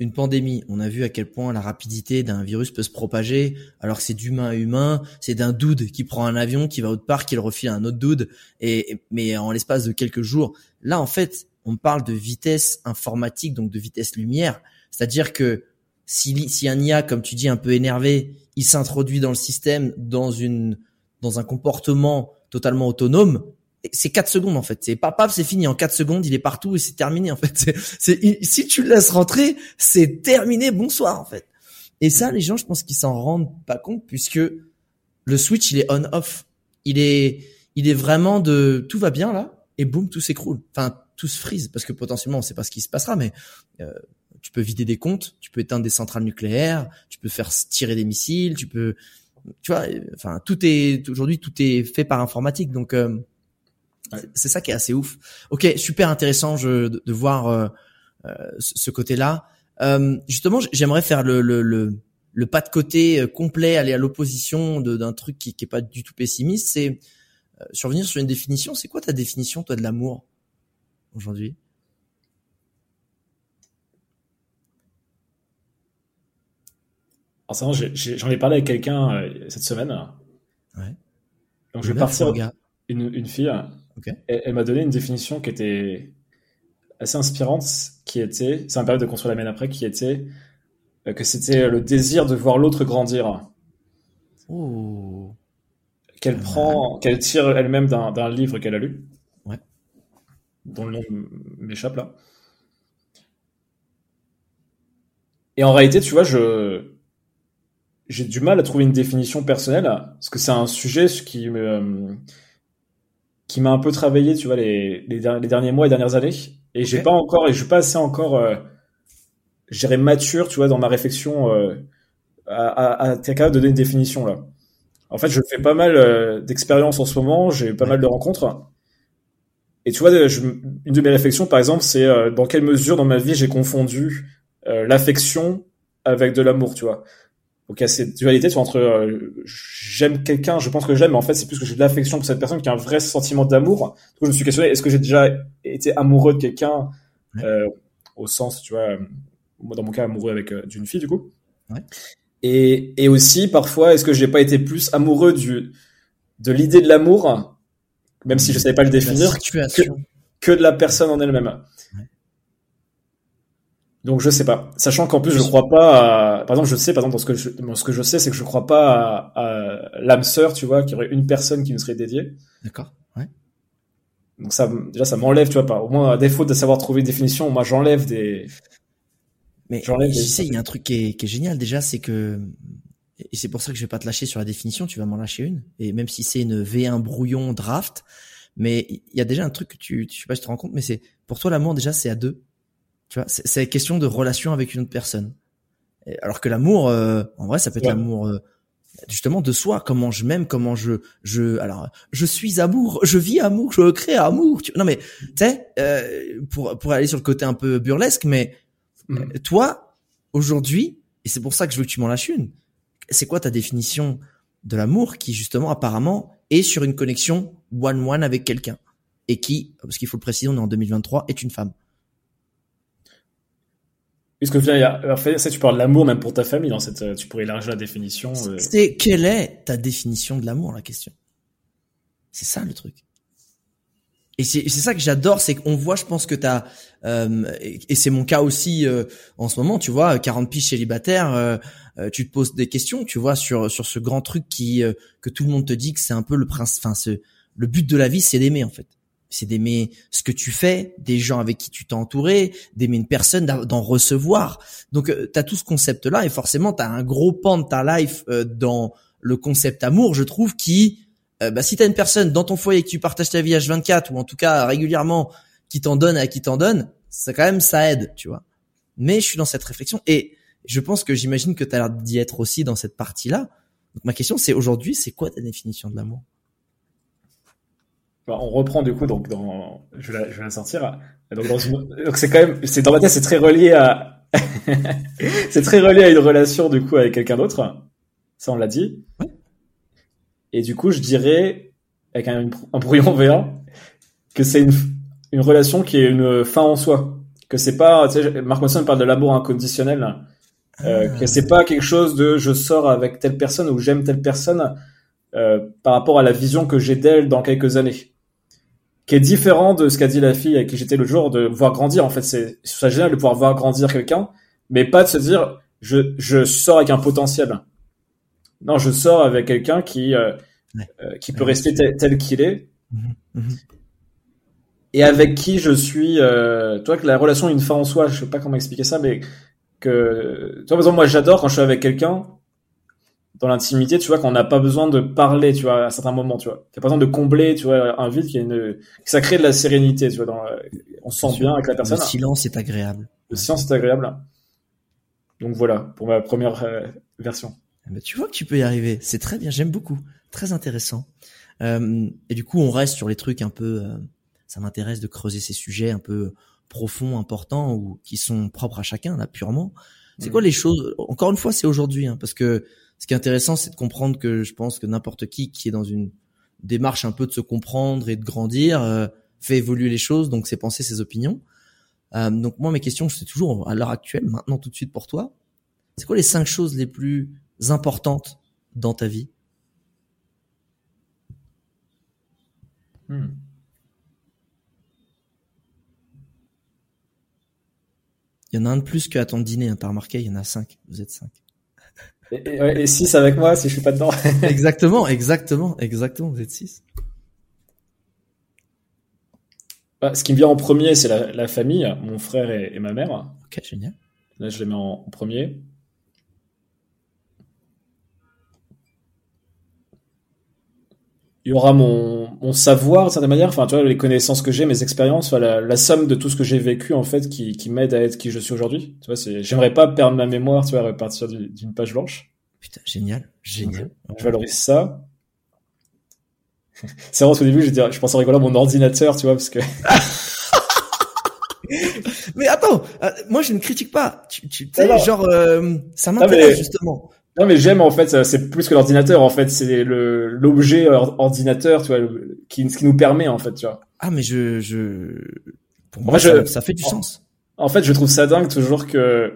Speaker 1: une pandémie, on a vu à quel point la rapidité d'un virus peut se propager, alors que c'est d'humain à humain, c'est d'un dude qui prend un avion, qui va autre part, qui le refile à un autre dude, et, mais en l'espace de quelques jours. Là, en fait, on parle de vitesse informatique, donc de vitesse lumière, c'est-à-dire que si, si un IA, comme tu dis, un peu énervé, il s'introduit dans le système, dans une, dans un comportement totalement autonome, c'est 4 secondes en fait. C'est pas paf, c'est fini en 4 secondes, il est partout et c'est terminé en fait. C'est si tu le laisses rentrer, c'est terminé, bonsoir en fait. Et ça les gens je pense qu'ils s'en rendent pas compte puisque le switch il est on off. Il est il est vraiment de tout va bien là et boum tout s'écroule. Enfin tout se frise parce que potentiellement on sait pas ce qui se passera mais euh, tu peux vider des comptes, tu peux éteindre des centrales nucléaires, tu peux faire tirer des missiles, tu peux tu vois enfin tout est aujourd'hui tout est fait par informatique donc euh, c'est ça qui est assez ouf. Ok, super intéressant je, de, voir euh, euh, ce côté-là. Euh, justement, j'aimerais faire le, le, le, le, pas de côté complet, aller à l'opposition d'un truc qui, qui est pas du tout pessimiste. C'est survenir sur une définition. C'est quoi ta définition, toi, de l'amour aujourd'hui?
Speaker 2: J'en ai, parlé avec quelqu'un cette semaine. Ouais. Donc je vais partir. une, une fille. Elle, elle m'a donné une définition qui était assez inspirante, qui était, ça m'a permis de construire la mienne après, qui était euh, que c'était le désir de voir l'autre grandir. Qu'elle prend, qu'elle tire elle-même d'un livre qu'elle a lu.
Speaker 1: Ouais.
Speaker 2: Dont le nom m'échappe là. Et en réalité, tu vois, je j'ai du mal à trouver une définition personnelle parce que c'est un sujet qui me qui m'a un peu travaillé, tu vois, les, les, derniers mois et dernières années. Et j'ai pas encore, et je suis pas assez encore, euh, je mature, tu vois, dans ma réflexion euh, à, à, à être capable de donner une définition là. En fait, je fais pas mal euh, d'expériences en ce moment, j'ai pas mal de rencontres. Et tu vois, une de mes réflexions, par exemple, c'est euh, dans quelle mesure dans ma vie j'ai confondu euh, l'affection avec de l'amour, tu vois. Donc il y a cette dualité tu entre euh, j'aime quelqu'un, je pense que j'aime, mais en fait c'est plus que j'ai de l'affection pour cette personne qui a un vrai sentiment d'amour. Du coup je me suis questionné, est-ce que j'ai déjà été amoureux de quelqu'un euh, au sens, tu vois, moi dans mon cas amoureux avec euh, d'une fille du coup.
Speaker 1: Ouais.
Speaker 2: Et, et aussi parfois est-ce que j'ai pas été plus amoureux du de l'idée de l'amour, même si je savais pas le définir, que, que de la personne en elle-même? Donc je sais pas, sachant qu'en plus je crois pas. À... Par exemple, je sais, par exemple, dans ce que je, ce que je sais, c'est que je crois pas à, l'âme sœur, tu vois, qu'il y aurait une personne qui nous serait dédiée.
Speaker 1: D'accord. Ouais.
Speaker 2: Donc ça, déjà, ça m'enlève, tu vois, pas. Au moins, à défaut de savoir trouver une définition, moi, j'enlève des.
Speaker 1: Mais j'enlève. Tu sais, il y a un truc qui est, qui est génial déjà, c'est que et c'est pour ça que je vais pas te lâcher sur la définition, tu vas m'en lâcher une. Et même si c'est une V1 brouillon draft, mais il y a déjà un truc que tu, je sais pas si tu te rends compte, mais c'est pour toi l'amour déjà c'est à deux. Tu vois, c'est question de relation avec une autre personne. Alors que l'amour, euh, en vrai, ça peut être l'amour euh, justement de soi. Comment je m'aime, comment je, je, alors, je suis amour, je vis amour, je crée amour. Non mais, tu sais, euh, pour pour aller sur le côté un peu burlesque, mais mm. toi, aujourd'hui, et c'est pour ça que je veux que tu m'en lâches une. C'est quoi ta définition de l'amour qui justement apparemment est sur une connexion one one avec quelqu'un et qui, parce qu'il faut le préciser, on est en 2023, est une femme?
Speaker 2: Fait, ça, tu parles de l'amour même pour ta famille, dans cette, tu pourrais élargir la définition.
Speaker 1: Euh. C'est quelle est ta définition de l'amour, la question? C'est ça le truc. Et c'est ça que j'adore, c'est qu'on voit, je pense que t'as, euh, et c'est mon cas aussi euh, en ce moment, tu vois, 40 piges célibataire, euh, euh, tu te poses des questions, tu vois, sur sur ce grand truc qui que tout le monde te dit que c'est un peu le prince, enfin, le but de la vie, c'est d'aimer en fait c'est d'aimer ce que tu fais, des gens avec qui tu t'es entouré, d'aimer une personne, d'en recevoir. Donc euh, tu as tout ce concept-là et forcément tu as un gros pan de ta life euh, dans le concept amour, je trouve, qui, euh, bah, si tu as une personne dans ton foyer que tu partages ta vie H24 ou en tout cas régulièrement qui t'en donne à qui t'en donne, ça quand même ça aide, tu vois. Mais je suis dans cette réflexion et je pense que j'imagine que tu as l'air d'y être aussi dans cette partie-là. Donc ma question c'est aujourd'hui, c'est quoi ta définition de l'amour?
Speaker 2: On reprend du coup donc dans je vais la, je vais la sortir. Donc dans une... donc c'est quand même c'est dans ma tête c'est très relié à c'est très relié à une relation du coup avec quelqu'un d'autre. Ça on l'a dit. Et du coup je dirais avec un, un brouillon V1 que c'est une une relation qui est une fin en soi. Que c'est pas tu sais Mark Manson parle de l'amour inconditionnel. Euh, ah. que c'est pas quelque chose de je sors avec telle personne ou j'aime telle personne euh, par rapport à la vision que j'ai d'elle dans quelques années qui est différent de ce qu'a dit la fille avec qui j'étais le jour, de voir grandir. En fait, c'est ça génial de pouvoir voir grandir quelqu'un, mais pas de se dire je, je sors avec un potentiel. Non, je sors avec quelqu'un qui euh, euh, qui peut rester tel, qu'il est. Mm-hmm. Mm-hmm. Et avec qui je suis, euh, toi que la relation est une fin en soi, je sais pas comment expliquer ça, mais que, toi par exemple, moi j'adore quand je suis avec quelqu'un, dans l'intimité, tu vois, qu'on n'a pas besoin de parler, tu vois, à certains moments, tu vois. A pas besoin de combler, tu vois, un vide qui est une, ça crée de la sérénité, tu vois, dans, on se sent bien avec la personne.
Speaker 1: Le silence est agréable.
Speaker 2: Le silence est agréable. Donc voilà, pour ma première euh, version.
Speaker 1: Mais ah bah, tu vois que tu peux y arriver. C'est très bien, j'aime beaucoup. Très intéressant. Euh, et du coup, on reste sur les trucs un peu, euh, ça m'intéresse de creuser ces sujets un peu profonds, importants ou qui sont propres à chacun, là, purement. C'est mm. quoi les choses, encore une fois, c'est aujourd'hui, hein, parce que ce qui est intéressant, c'est de comprendre que je pense que n'importe qui qui est dans une démarche un peu de se comprendre et de grandir euh, fait évoluer les choses, donc ses pensées, ses opinions. Euh, donc moi, mes questions, c'est toujours à l'heure actuelle, maintenant tout de suite pour toi. C'est quoi les cinq choses les plus importantes dans ta vie? Hmm. Il y en a un de plus qu'à ton dîner, hein, t'as remarqué, il y en a cinq. Vous êtes cinq.
Speaker 2: Et, six avec moi si je suis pas dedans.
Speaker 1: exactement, exactement, exactement, vous êtes six.
Speaker 2: Bah, ce qui me vient en premier, c'est la, famille, mon frère et, ma mère.
Speaker 1: Ok, génial.
Speaker 2: Là, je les mets en premier. Il y aura mon, mon savoir de certaine manière, enfin tu vois les connaissances que j'ai, mes expériences, enfin, la, somme de tout ce que j'ai vécu en fait qui, qui m'aide à être qui je suis aujourd'hui. Tu vois, j'aimerais pas perdre ma mémoire, tu vois, à repartir d'une page blanche.
Speaker 1: Putain, génial, génial.
Speaker 2: Je, valorise ça. c'est vrai au début, je, je pensais rigoler à mon ordinateur, tu vois, parce que.
Speaker 1: mais attends, euh, moi je ne critique pas. Tu, tu sais, genre, euh, ça m'intéresse justement.
Speaker 2: Non, mais j'aime en fait, c'est plus que l'ordinateur en fait, c'est le l'objet ordinateur, tu vois, qui, qui nous permet en fait, tu vois.
Speaker 1: Ah, mais je, je, pour moi, ça, ça, fait du sens.
Speaker 2: En fait, je trouve ça dingue toujours que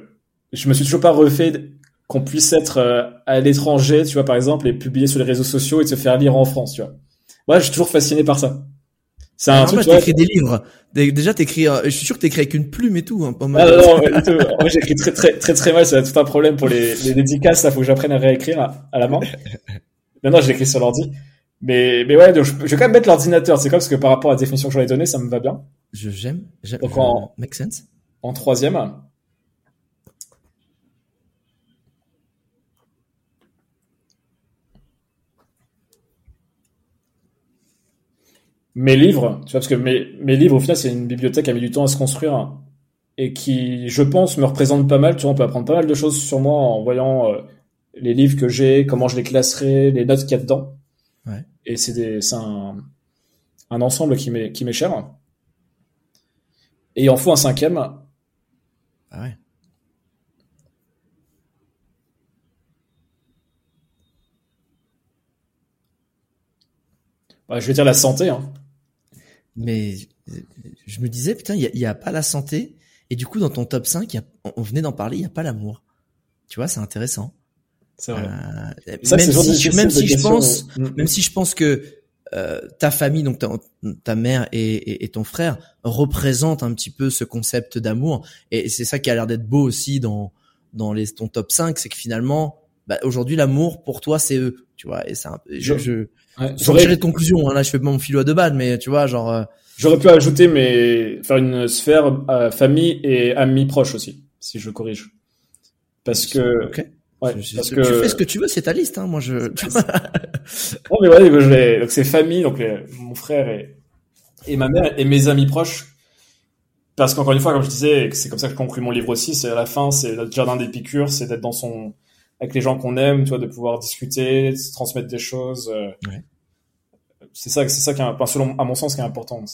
Speaker 2: je me suis toujours pas refait qu'on puisse être euh, à l'étranger, tu vois, par exemple, et publier sur les réseaux sociaux et se faire lire en France, tu vois. Moi, je suis toujours fasciné par ça.
Speaker 1: C'est un truc. T'écris des livres. Déjà, t'écris. Euh, je suis sûr que t'écris avec une plume et tout. Hein,
Speaker 2: pas mal. Ah, non, non, Moi, j'écris très, très, très, très mal. C'est tout un problème pour les, les dédicaces. Là, faut que j'apprenne à réécrire à, la main. Maintenant, j'écris sur l'ordi. Mais, mais ouais, je, vais quand même mettre l'ordinateur. C'est comme parce que par rapport à la définition que j'en ai donnée, ça me va bien.
Speaker 1: Je j'aime.
Speaker 2: Donc en,
Speaker 1: make sense.
Speaker 2: En troisième. Mes livres, tu vois, parce que mes, mes livres, au final, c'est une bibliothèque qui a mis du temps à se construire et qui, je pense, me représente pas mal. Tu vois, on peut apprendre pas mal de choses sur moi en voyant euh, les livres que j'ai, comment je les classerai, les notes qu'il y a dedans.
Speaker 1: Ouais.
Speaker 2: Et c'est des, c'est un, un ensemble qui m'est, qui m'est cher. Et il en faut un cinquième.
Speaker 1: Ah ouais.
Speaker 2: Bah, je vais dire la santé. Hein.
Speaker 1: Mais je me disais, putain, il n'y a, pas la santé. Et du coup, dans ton top 5, on venait d'en parler, il n'y a pas l'amour. Tu vois, c'est intéressant.
Speaker 2: C'est vrai.
Speaker 1: Euh, même, si, même si je pense, mm. même si je pense que euh, ta famille, donc ta, mère et, et, ton frère, représentent un petit peu ce concept d'amour. Et c'est ça qui a l'air d'être beau aussi dans dans les, ton top 5, c'est que finalement, bah, aujourd'hui, l'amour pour toi, c'est eux. Tu vois, et c'est un, je, je, Ouais, J'aurais de conclusion. Hein, là, je fais pas mon philo à deux balles, mais tu vois, genre. Euh,
Speaker 2: J'aurais pu ajouter, mais faire une sphère euh, famille et amis proches aussi, si je corrige. Parce que.
Speaker 1: Ok. Ouais, parce que... Tu fais ce que tu veux, c'est ta liste. Hein, moi, je.
Speaker 2: non, mais ouais, je donc c'est famille, donc mon frère et, et ma mère et mes amis proches. Parce qu'encore une fois, comme je disais, c'est comme ça que je conclue mon livre aussi. C'est à la fin, c'est notre jardin d'Épicure, c'est d'être dans son avec les gens qu'on aime, tu vois, de pouvoir discuter, de se transmettre des choses. Euh, ouais. C'est ça, c'est ça qui est, selon, à mon sens, qui est important.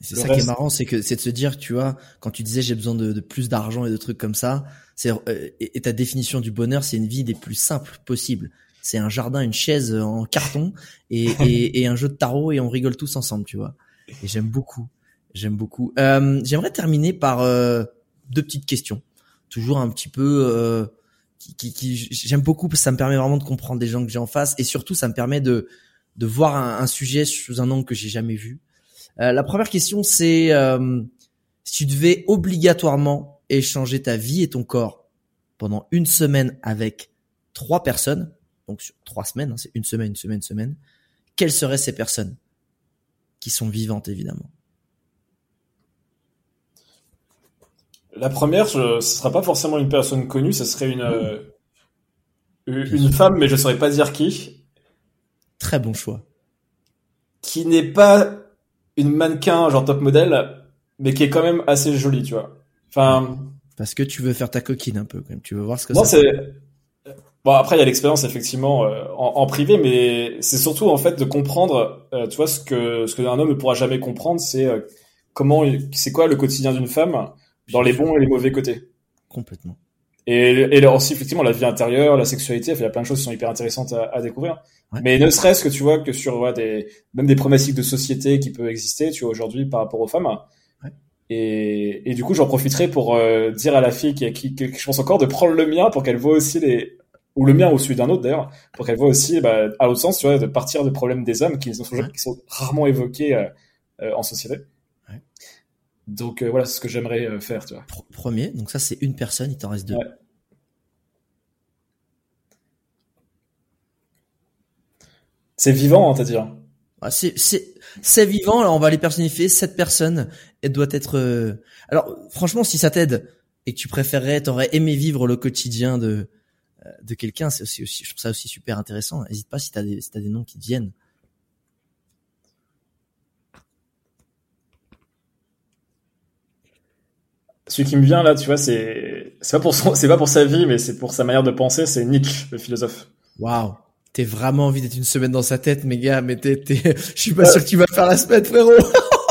Speaker 1: C'est ça qui est marrant, c'est que c'est de se dire, tu vois, quand tu disais j'ai besoin de, de, plus d'argent et de trucs comme ça, c'est euh, et, ta définition du bonheur, c'est une vie des plus simples possibles. C'est un jardin, une chaise en carton et, et, et, un jeu de tarot et on rigole tous ensemble, tu vois. Et j'aime beaucoup, j'aime beaucoup. Euh, J'aimerais terminer par euh, deux petites questions, toujours un petit peu qui, qui, j'aime beaucoup parce que ça me permet vraiment de comprendre des gens que j'ai en face et surtout ça me permet de de voir un, sujet sous un angle que j'ai jamais vu. Euh, la première question c'est euh, si tu devais obligatoirement échanger ta vie et ton corps pendant une semaine avec trois personnes, donc sur trois semaines, hein, c'est une semaine, une semaine, une semaine, quelles seraient ces personnes qui sont vivantes évidemment?
Speaker 2: La première, ce sera pas forcément une personne connue, ce serait une, euh, une femme, mais je saurais pas dire qui.
Speaker 1: Très bon choix.
Speaker 2: Qui n'est pas une mannequin genre top modèle, mais qui est quand même assez jolie, tu vois. Enfin.
Speaker 1: Parce que tu veux faire ta coquine un peu, quand même. Tu veux voir ce que
Speaker 2: non, c'est. Bon, après, il y a l'expérience effectivement euh, en, privé, mais c'est surtout en fait de comprendre, euh, tu vois, ce que ce que un homme ne pourra jamais comprendre, c'est comment, c'est quoi le quotidien d'une femme dans les bons et les mauvais côtés.
Speaker 1: Complètement.
Speaker 2: Et, et là aussi, effectivement, la vie intérieure, la sexualité, il y a plein de choses qui sont hyper intéressantes à, à découvrir. Mais ne serait-ce que tu vois que sur ouais, des, même des problématiques de société qui peuvent exister, tu vois, aujourd'hui par rapport aux femmes. Ouais. Et, et du coup, j'en profiterai pour euh, dire à la fille qui, qui, qui, je pense encore, de prendre le mien pour qu'elle voit aussi les, ou le mien ou celui d'un autre d'ailleurs, pour qu'elle voit aussi, bah, à l'autre sens, tu vois, de partir des problèmes des hommes qui sont, qui sont rarement évoqués euh, euh, en société. Donc euh, voilà, c'est ce que j'aimerais faire, tu vois.
Speaker 1: Premier, donc ça c'est une personne, il t'en reste deux. Ouais.
Speaker 2: C'est vivant, hein, t'as dit. Hein.
Speaker 1: Ah, c'est c'est vivant. Alors on va les personnifier. Cette personne, elle doit être. Alors franchement, si ça t'aide et que tu préférerais, t'aurais aimé vivre le quotidien de euh, de quelqu'un, c'est aussi, aussi, je trouve ça aussi super intéressant. N'hésite pas si t'as des, si t'as des noms qui te viennent.
Speaker 2: Celui qui me vient là, tu vois, c'est c'est pas pour son, c'est pas pour sa vie, mais c'est pour sa manière de penser. C'est Nietzsche, le philosophe.
Speaker 1: Waouh, t'es vraiment envie d'être une semaine dans sa tête, mes gars. Mais t'es, t'es... je suis pas sûr que tu vas faire la semaine, frérot.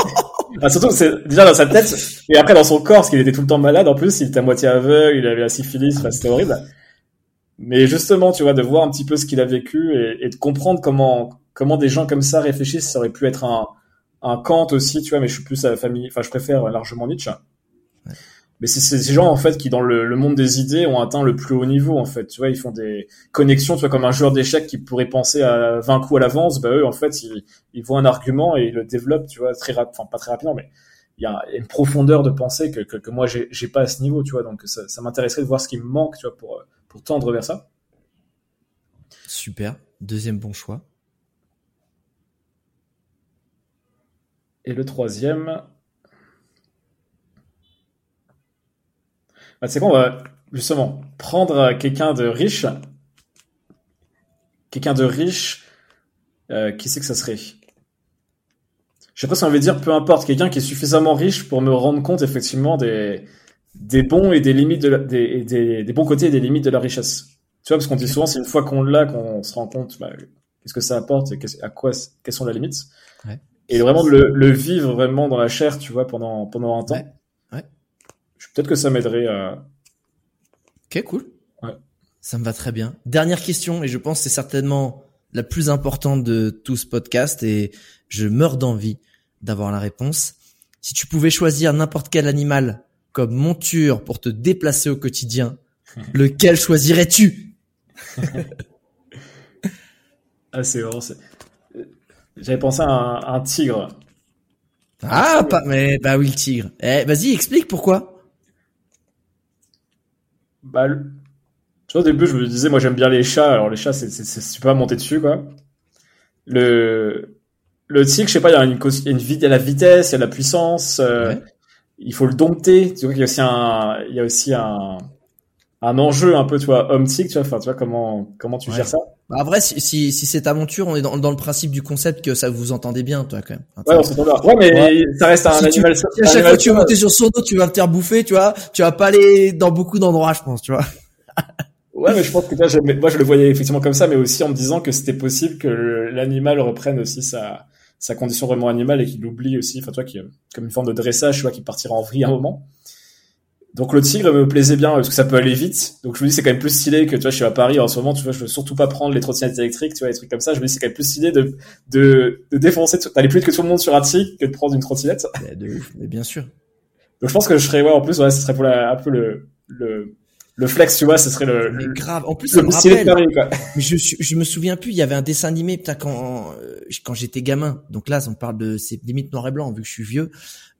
Speaker 2: ah, surtout, c'est déjà dans sa tête et après dans son corps, parce qu'il était tout le temps malade. En plus, il était à moitié aveugle, il avait la syphilis, enfin, c'était horrible. Mais justement, tu vois, de voir un petit peu ce qu'il a vécu et, et, de comprendre comment comment des gens comme ça réfléchissent, ça aurait pu être un un Kant aussi, tu vois, mais je suis plus à la famille, enfin, je préfère largement Nietzsche. Mais c'est ces gens en fait qui dans le, le, monde des idées ont atteint le plus haut niveau en fait. Tu vois, ils font des connexions, tu vois, comme un joueur d'échecs qui pourrait penser à 20 coups à l'avance, bah eux en fait ils, ils voient un argument et ils le développent, tu vois, très rapide, enfin pas très rapidement, mais il y a une profondeur de pensée que que, que moi j'ai pas à ce niveau, tu vois. Donc ça, ça m'intéresserait de voir ce qui me manque, tu vois, pour pour tendre vers ça.
Speaker 1: Super. Deuxième bon choix.
Speaker 2: Et le troisième. Bah, c'est quoi, on va justement prendre quelqu'un de riche. Quelqu'un de riche. Euh, qui c'est que ça serait? Je sais pas si on veut dire peu importe, quelqu'un qui est suffisamment riche pour me rendre compte effectivement des, des bons et des limites de des, des, des, bons côtés et des limites de la richesse. Tu vois, parce qu'on dit souvent, c'est une fois qu'on l'a qu'on se rend compte bah, qu'est-ce que ça apporte et à quoi, quelles sont les limites. Ouais. Et vraiment de le, le, vivre vraiment dans la chair, tu vois, pendant, pendant un temps. Ouais. Peut-être que ça m'aiderait à...
Speaker 1: Ok, cool. Ouais. Ça me va très bien. Dernière question, et je pense que c'est certainement la plus importante de tout ce podcast, et je meurs d'envie d'avoir la réponse. Si tu pouvais choisir n'importe quel animal comme monture pour te déplacer au quotidien, lequel choisirais-tu?
Speaker 2: Ah, c'est vraiment. J'avais pensé à un, un, tigre.
Speaker 1: Ah, pas, mais bah oui, le tigre. Eh, vas-y, explique pourquoi.
Speaker 2: Bah, tu vois, au début, je me disais, moi, j'aime bien les chats. Alors, les chats, c'est, c'est, c'est pas monter dessus, quoi. Le, le tigre, je sais pas, il y a une, il y a une, il y a la vitesse, il y a la puissance. Euh, ouais il faut le dompter. Tu vois qu'il y a aussi un, il y a aussi un, un enjeu un peu, tu vois, homme tu vois, enfin, tu vois comment, comment tu gères ça.
Speaker 1: Bah, en vrai, si, si, si c'est aventure, on est dans, dans le principe du concept que ça vous entendez bien, toi, quand même.
Speaker 2: ouais, on s'entend bien. Ouais, mais ça reste un animal.
Speaker 1: si à chaque fois que tu veux monter sur son dos, tu vas te faire bouffer, tu vois, tu vas pas aller dans beaucoup d'endroits, je pense, tu vois.
Speaker 2: ouais, mais je pense que toi, moi, je le voyais effectivement comme ça, mais aussi en me disant que c'était possible que l'animal reprenne aussi sa, sa condition vraiment animale et qu'il oublie aussi, enfin, toi, qui, comme une forme de dressage, tu vois, qui partira en vrille à un moment. Donc le tigre me plaisait bien parce que ça peut aller vite. Donc je me dis c'est quand même plus stylé que tu vois je suis à Paris en ce moment tu vois je veux surtout pas prendre les trottinettes électriques tu vois les trucs comme ça. Je me dis c'est quand même plus stylé de de, de défoncer d'aller plus vite que tout le monde sur un tigre que de prendre une trottinette.
Speaker 1: de ouf mais bien sûr.
Speaker 2: Donc je pense que je serais ouais en plus ouais ce serait pour la, un peu le le le flex, tu vois, ce serait le.
Speaker 1: Mais grave. En plus, ça me rappelle. Mais je, je me souviens plus. Il y avait un dessin animé, putain, quand euh, quand j'étais gamin. Donc là, on parle de c'est limite noir et blanc vu que je suis vieux.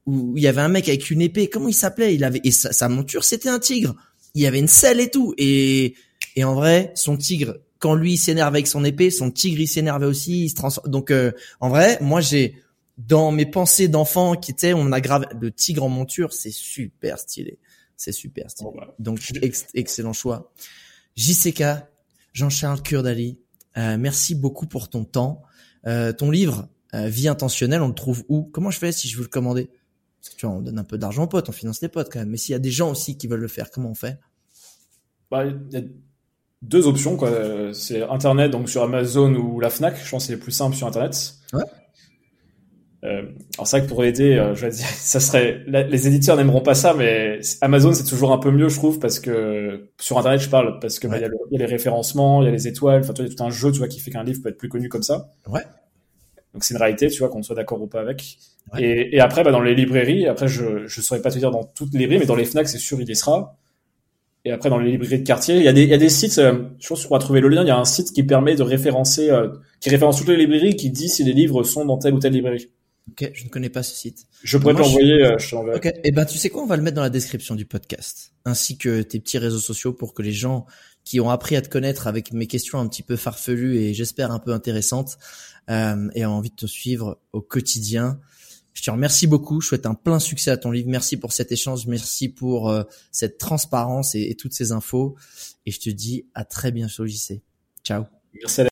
Speaker 1: Où il y avait un mec avec une épée. Comment il s'appelait? Il avait et sa, monture, c'était un tigre. Il y avait une selle et tout. Et et en vrai, son tigre, quand lui s'énerve avec son épée, son tigre il s'énervait aussi. Il se transforme. Donc euh, en vrai, moi j'ai dans mes pensées d'enfant qui étaient, on a grave le tigre en monture, c'est super stylé. C'est super bah, Donc, excellent choix. JCK, Jean-Charles Kurdali, euh, merci beaucoup pour ton temps. Euh, ton livre, euh, Vie intentionnelle, on le trouve où? Comment je fais si je veux le commander? Parce que tu vois, on donne un peu d'argent aux potes, on finance les potes quand même. Mais s'il y a des gens aussi qui veulent le faire, comment on fait?
Speaker 2: Bah, Il y a deux options. quoi. C'est Internet, donc sur Amazon ou la FNAC. Je pense que c'est plus simple sur Internet. Ouais. Euh, alors c'est vrai que pour aider, euh, je vais dire, ça serait, les éditeurs n'aimeront pas ça, mais Amazon c'est toujours un peu mieux, je trouve, parce que sur Internet je parle, parce que bah, il y, a les référencements, il y a les étoiles, enfin, il y a tout un jeu, tu vois, qui fait qu'un livre peut être plus connu comme ça.
Speaker 1: Ouais.
Speaker 2: Donc c'est une réalité, tu vois, qu'on soit d'accord ou pas avec. Et, et, après, bah, dans les librairies, après je je saurais pas te dire dans toutes les librairies, mais dans les Fnac c'est sûr il y sera. et après dans les librairies de quartier. Il y a des, il y a des sites, euh, je pense qu'on va trouver le lien, il y a un site qui permet de référencer, euh, qui référence toutes les librairies, qui dit si les livres sont dans telle ou telle librairie.
Speaker 1: Ok, je ne connais pas ce site.
Speaker 2: Je pourrais te l'envoyer, euh, je, te l'enverrai.
Speaker 1: Ok, et eh ben tu sais quoi, on va le mettre dans la description du podcast, ainsi que tes petits réseaux sociaux pour que les gens qui ont appris à te connaître avec mes questions un petit peu farfelues et j'espère un peu intéressantes euh, et ont envie de te suivre au quotidien. Je te remercie beaucoup. Je souhaite un plein succès à ton livre. Merci pour cet échange. Merci pour euh, cette transparence et, toutes ces infos. Et je te dis à très bientôt, JC. Ciao.
Speaker 2: Merci.